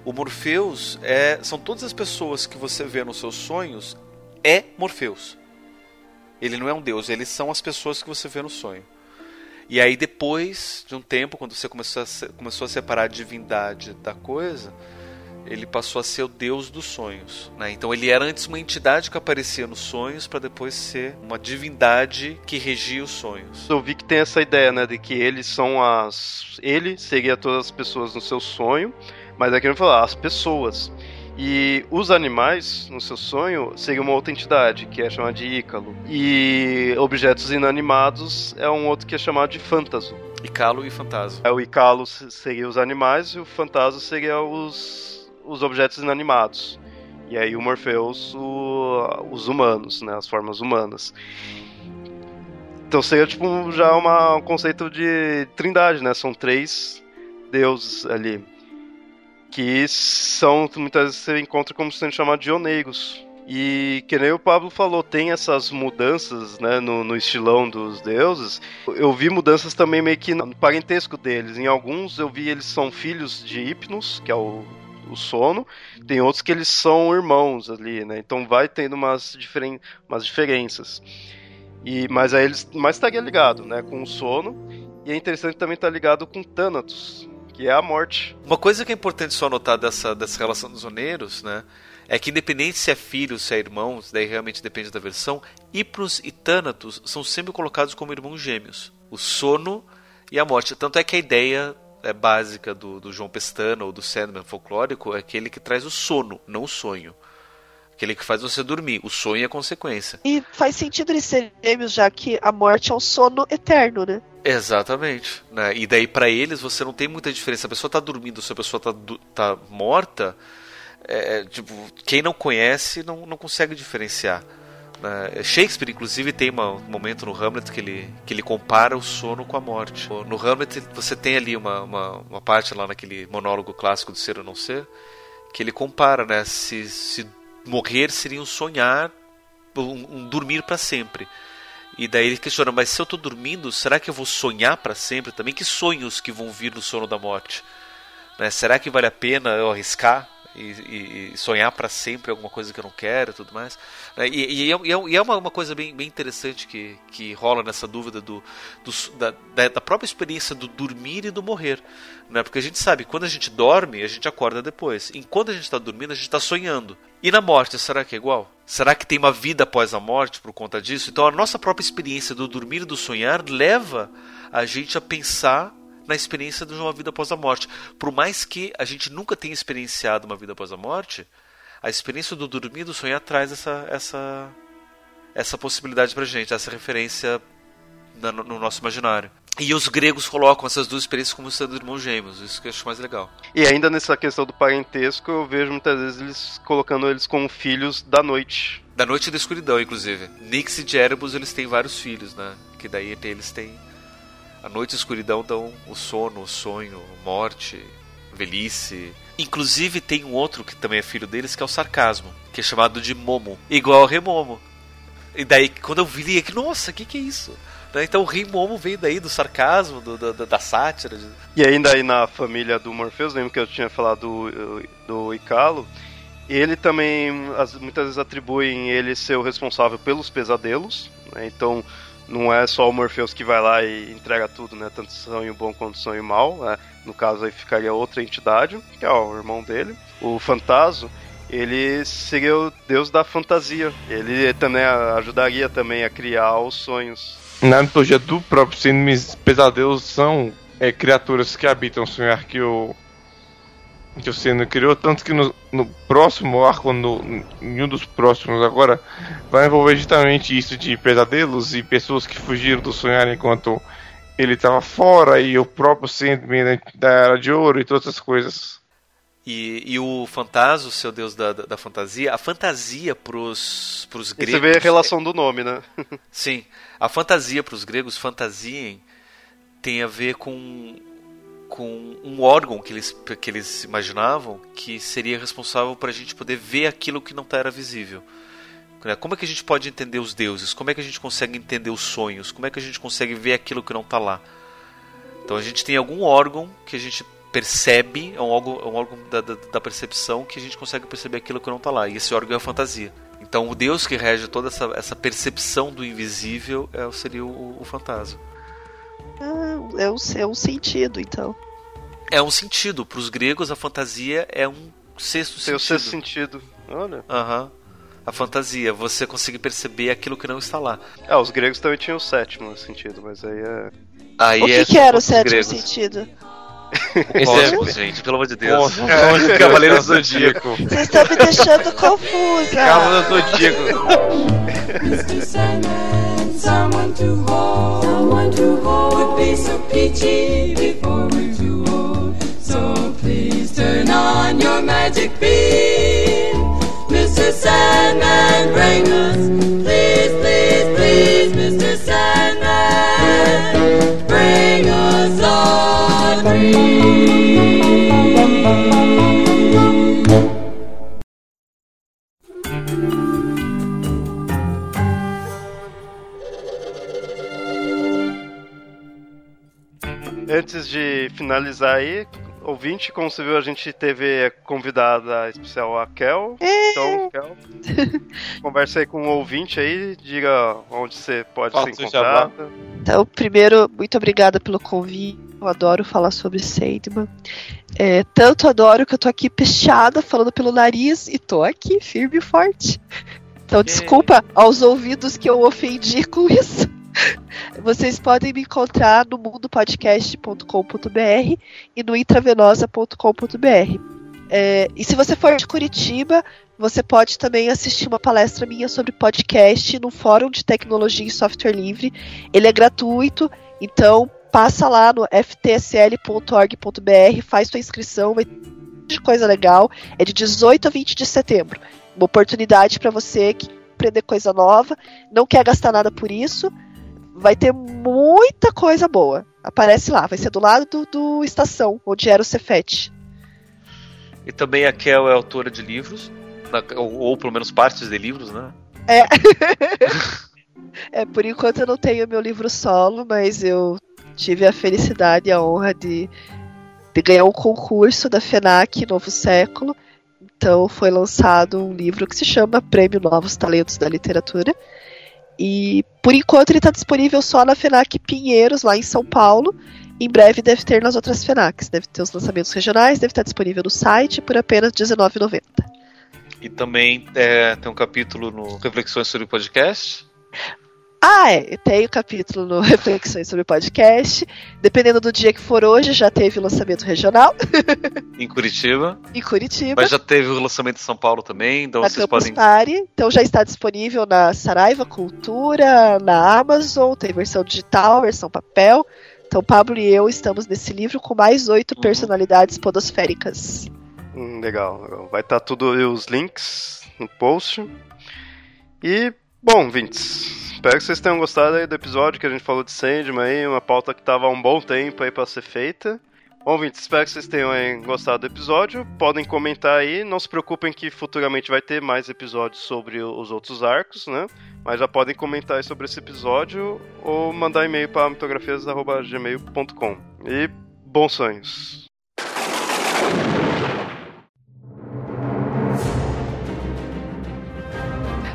S4: O Morpheus é, são todas as pessoas que você vê nos seus sonhos é Morpheus. Ele não é um deus, eles são as pessoas que você vê no sonho. E aí depois de um tempo, quando você começou a, começou a separar a divindade da coisa, ele passou a ser o deus dos sonhos. né? Então ele era antes uma entidade que aparecia nos sonhos para depois ser uma divindade que regia os sonhos.
S1: Eu vi que tem essa ideia, né, de que eles são as. Ele seria todas as pessoas no seu sonho, mas aqui não falar as pessoas. E os animais, no seu sonho, seria uma outra entidade, que é chamada de Ícalo. E objetos inanimados é um outro que é chamado de Fantaso.
S4: Icalo e Fantasma.
S1: É, o Icalo se- seria os animais e o Fantasma seria os, os objetos inanimados. E aí o Morpheus, o- os humanos, né, as formas humanas. Então seria tipo já uma, um conceito de trindade, né? São três deuses ali. Que são, muitas vezes você encontra como sendo chamados de oneiros. E que nem o Pablo falou, tem essas mudanças né, no, no estilão dos deuses. Eu vi mudanças também meio que no parentesco deles. Em alguns eu vi eles são filhos de Hipnos, que é o, o sono. Tem outros que eles são irmãos ali, né? Então vai tendo umas, diferen umas diferenças. E, mas aí eles mais estaria ligado, né, com o sono. E é interessante também estar ligado com Thanatos, que é a morte.
S4: Uma coisa que é importante só notar dessa, dessa relação dos oneiros, né? É que independente se é filho, se é irmão, isso daí realmente depende da versão, Hipnos e Thanatos são sempre colocados como irmãos gêmeos. O sono e a morte. Tanto é que a ideia é, básica do, do João Pestana ou do Sandman folclórico é aquele que traz o sono, não o sonho. Aquele que faz você dormir. O sonho é a consequência.
S5: E faz sentido eles serem gêmeos, já que a morte é um sono eterno, né?
S4: Exatamente. Né? E daí pra eles você não tem muita diferença. Se a pessoa tá dormindo, se a pessoa tá, tá morta, é, tipo, quem não conhece não, não consegue diferenciar. né? Shakespeare, inclusive, tem uma- um momento no Hamlet que ele, que ele compara o sono com a morte. No Hamlet você tem ali uma, uma, uma parte lá naquele monólogo clássico do ser ou não ser, que ele compara, né? Se, se morrer seria um sonhar, um, um dormir para sempre. E daí ele questiona, mas se eu tô dormindo, será que eu vou sonhar para sempre também? Que sonhos que vão vir no sono da morte? Né? Será que vale a pena eu arriscar e, e- sonhar para sempre alguma coisa que eu não quero e tudo mais? Né? E, é, é- e é uma, uma coisa bem, bem interessante que, que rola nessa dúvida do, do da- da própria experiência do dormir e do morrer. Né? Porque a gente sabe, quando a gente dorme, a gente acorda depois. Enquanto a gente está dormindo, a gente está sonhando. E na morte, será que é igual? Será que tem uma vida após a morte por conta disso? Então a nossa própria experiência do dormir e do sonhar leva a gente a pensar na experiência de uma vida após a morte. Por mais que a gente nunca tenha experienciado uma vida após a morte, a experiência do dormir e do sonhar traz essa, essa, essa possibilidade pra gente, essa referência na- no, no nosso imaginário. E os gregos colocam essas duas experiências como sendo irmãos gêmeos, isso que eu acho mais legal.
S1: E ainda nessa questão do parentesco, eu vejo muitas vezes eles colocando eles como filhos da noite.
S4: Da noite e da escuridão, inclusive. Nix e Jerebus, eles têm vários filhos, né? Que daí eles tem... A noite e a escuridão dão o sono, o sonho, morte, velhice. Inclusive tem um outro que também é filho deles, que é o sarcasmo, que é chamado de Momo. Igual ao Remomo. E daí, quando eu vi, li aqui, nossa, o que, que é isso? Então o Rei Momo veio daí do sarcasmo, do, da, da- sátira.
S1: E ainda aí na família do Morpheus, lembra que eu tinha falado do, do Icalo? Ele também, as- muitas vezes atribuem ele ser o responsável pelos pesadelos, né? Então não é só o Morpheus que vai lá e entrega tudo, né? Tanto sonho bom quanto sonho mal. né? No caso aí ficaria outra entidade, que é o irmão dele. O Fantasma, ele seria o deus da fantasia. Ele também ajudaria também a criar os sonhos.
S2: Na mitologia do próprio Sandman, pesadelos são é, criaturas que habitam o sonhar que o que o Sandman criou, tanto que no, no próximo arco, no, em um dos próximos agora, vai envolver justamente isso de pesadelos e pessoas que fugiram do sonhar enquanto ele estava fora e o próprio Sandman da Era de Ouro e todas essas coisas.
S4: E, e o Fantasma, o seu deus da, da, da fantasia, a fantasia pros, pros
S1: E
S4: gregos...
S1: você vê a relação do nome, né?
S4: Sim, a fantasia para os gregos, fantasiem, tem a ver com, com um órgão que eles, que eles imaginavam que seria responsável para a gente poder ver aquilo que não tá, era visível. Né? Como é que a gente pode entender os deuses? Como é que a gente consegue entender os sonhos? Como é que a gente consegue ver aquilo que não está lá? Então a gente tem algum órgão que a gente percebe, é um órgão, é um órgão da, da, da, percepção que a gente consegue perceber aquilo que não está lá. E esse órgão é a fantasia. Então o Deus que rege toda essa, essa percepção do invisível é, seria o, o fantasma.
S5: Ah, é, um, é um sentido, então.
S4: É um sentido. Para os gregos, a fantasia é um sexto Tem sentido. o
S1: sexto sentido. Olha.
S4: Aham. Uhum. A fantasia, você conseguir perceber aquilo que não está lá.
S1: É, os gregos também tinham o sétimo sentido, mas aí é.
S5: Aí o que, é que era o sétimo gregos. sentido?
S4: Cosmos, é... gente, pelo amor de Deus. Cosmos, é, Cavaleiro do Zodíaco.
S5: Vocês estão me deixando confusa.
S4: Cavaleiro do Zodíaco. someone to hold, someone to hold would be so peachy before we're too old. So please turn on your magic beam, Mr. Sandman, bring us, please, please,
S1: Antes de finalizar aí, ouvinte, como você viu, a gente teve convidada especial a Kel.
S5: É.
S1: Então, Kel, conversa aí com o ouvinte aí, diga onde você pode Fato ser encontrada.
S5: Então, primeiro, muito obrigada pelo convite. Eu adoro falar sobre Sandman. É, tanto adoro que eu tô aqui pesteada, falando pelo nariz, e tô aqui, firme e forte. Então, desculpa aos ouvidos que eu ofendi com isso. Vocês podem me encontrar no mundopodcast.com.br e no intravenosa.com.br. É, e se você for de Curitiba, você pode também assistir uma palestra minha sobre podcast no Fórum de Tecnologia e Software Livre. Ele é gratuito, então passa lá no ftsl.org.br, faz sua inscrição, vai de coisa legal. É de 18 a 20 de setembro. Uma oportunidade para você que aprender coisa nova, não quer gastar nada por isso vai ter muita coisa boa. Aparece lá, vai ser do lado do, do Estação, onde era o Cefete.
S4: E também a Kel é autora de livros, ou, ou pelo menos partes de livros, né?
S5: É. é, por enquanto eu não tenho meu livro solo, mas eu tive a felicidade e a honra de, de ganhar um concurso da FENAC Novo Século. Então foi lançado um livro que se chama Prêmio Novos Talentos da Literatura. E por enquanto ele está disponível só na FENAC Pinheiros, lá em São Paulo. Em breve deve ter nas outras FENACs. Deve ter os lançamentos regionais, deve estar disponível no site por apenas R$19,90.
S4: E também é, tem um capítulo no Reflexões sobre Podcast.
S5: Ah, é. Tem o capítulo no Reflexões sobre podcast. Dependendo do dia que for hoje, já teve o lançamento regional.
S4: em Curitiba.
S5: Em Curitiba.
S4: Mas já teve o lançamento em São Paulo também. Então
S5: na
S4: vocês
S5: Campus
S4: podem.
S5: Party. Então já está disponível na Saraiva Cultura, na Amazon. Tem versão digital, versão papel. Então Pablo e eu estamos nesse livro com mais oito uhum. personalidades podosféricas.
S1: Hum, legal, legal. Vai estar tá tudo os links no post. E, bom, Vintes, Espero que vocês tenham gostado aí do episódio que a gente falou de Sandman aí, uma pauta que tava há um bom tempo aí para ser feita. Bom, ouvintes, espero que vocês tenham gostado do episódio. Podem comentar aí. Não se preocupem que futuramente vai ter mais episódios sobre os outros arcos, né? Mas já podem comentar aí sobre esse episódio ou mandar e-mail para mitografias.gmail.com. E bons sonhos!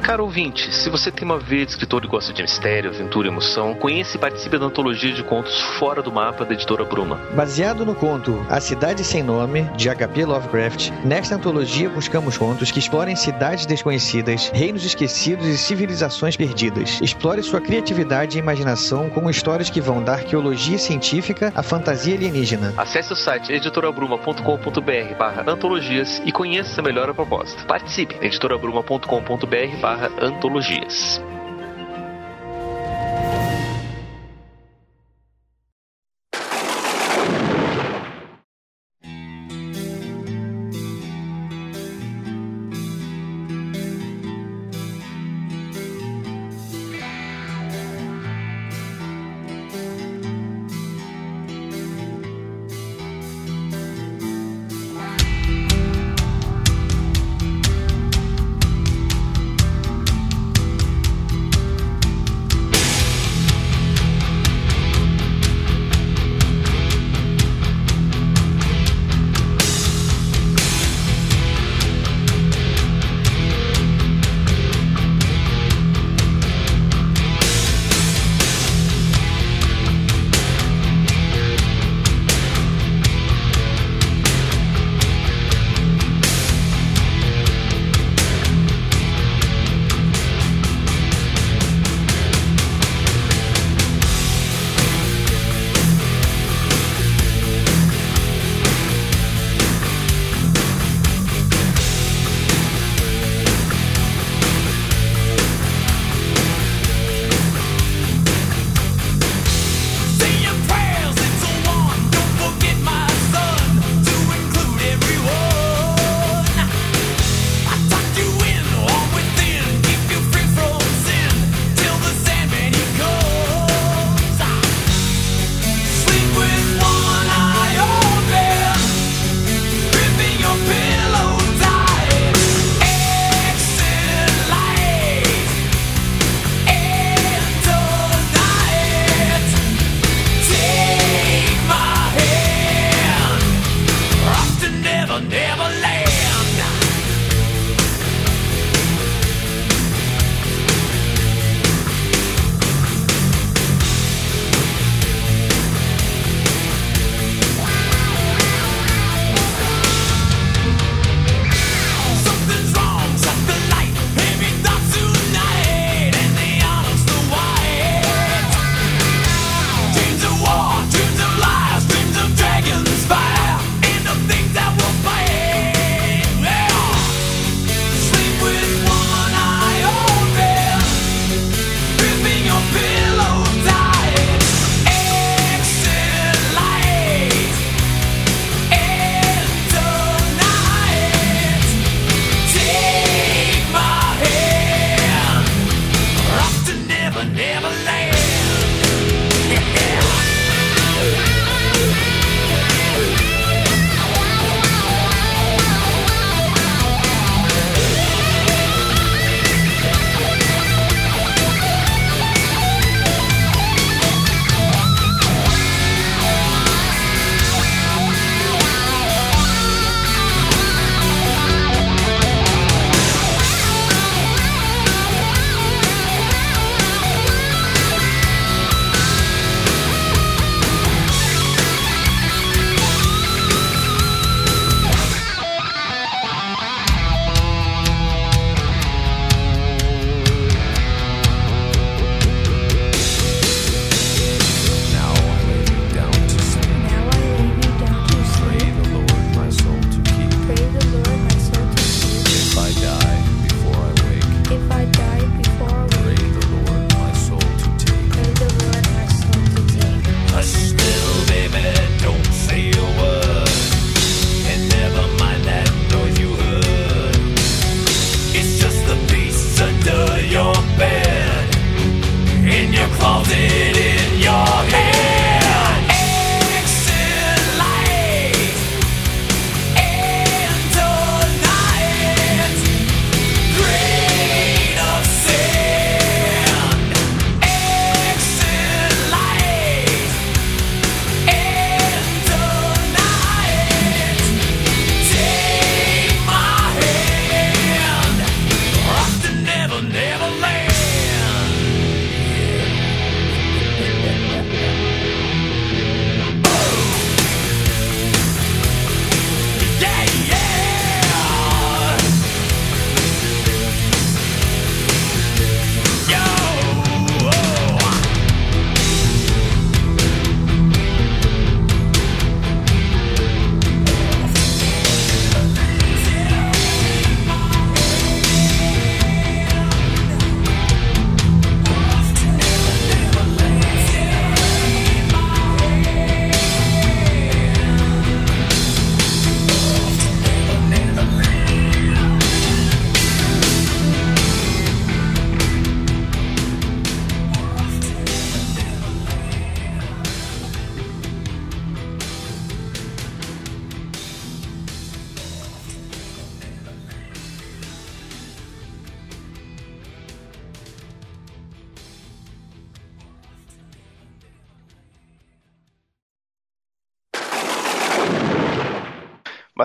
S6: Caro ouvinte, se você tem uma veia de escritor e gosta de mistério, aventura e emoção, conheça e participe da antologia de contos Fora do Mapa da editora Bruma.
S7: Baseado no conto A Cidade Sem Nome, de H.P. Lovecraft, nesta antologia buscamos contos que explorem cidades desconhecidas, reinos esquecidos e civilizações perdidas. Explore sua criatividade e imaginação com histórias que vão da arqueologia científica à fantasia alienígena.
S6: Acesse o site editorabruma.com.br barra antologias e conheça melhor a proposta. Participe! editorabruma.com.br barra barra antologias.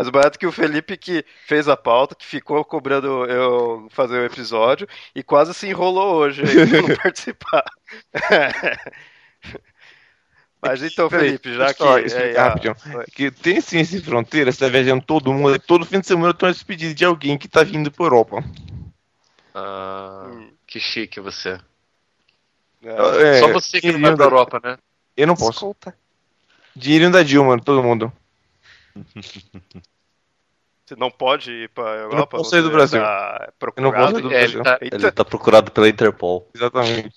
S1: Mas o barato é que o Felipe que fez a pauta, que ficou cobrando eu fazer o episódio e quase se enrolou hoje aí pra não participar. Mas então, Felipe, já que. É, ah.
S2: Que tem ciência em fronteira, você tá viajando todo mundo, e todo fim de semana eu tô despedido de alguém que tá vindo pra Europa.
S6: Ah,
S1: Hum.
S6: que chique você.
S2: É,
S6: Só você que não vai pra
S2: da-
S6: Europa, né?
S2: Eu não posso.
S5: Desculpa.
S2: Dinheirinho da Dilma, todo mundo.
S1: Você não pode ir pra Europa?
S2: posso sair do
S1: Você
S2: Brasil.
S1: tá
S2: Eu não posso
S1: procurado?
S2: do Brasil.
S6: ele tá,
S3: Ele tá procurado pela Interpol.
S2: Exatamente.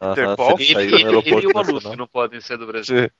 S1: Interpol?
S3: se ele
S6: ele, ele, e o Maluf não podem ser do Brasil.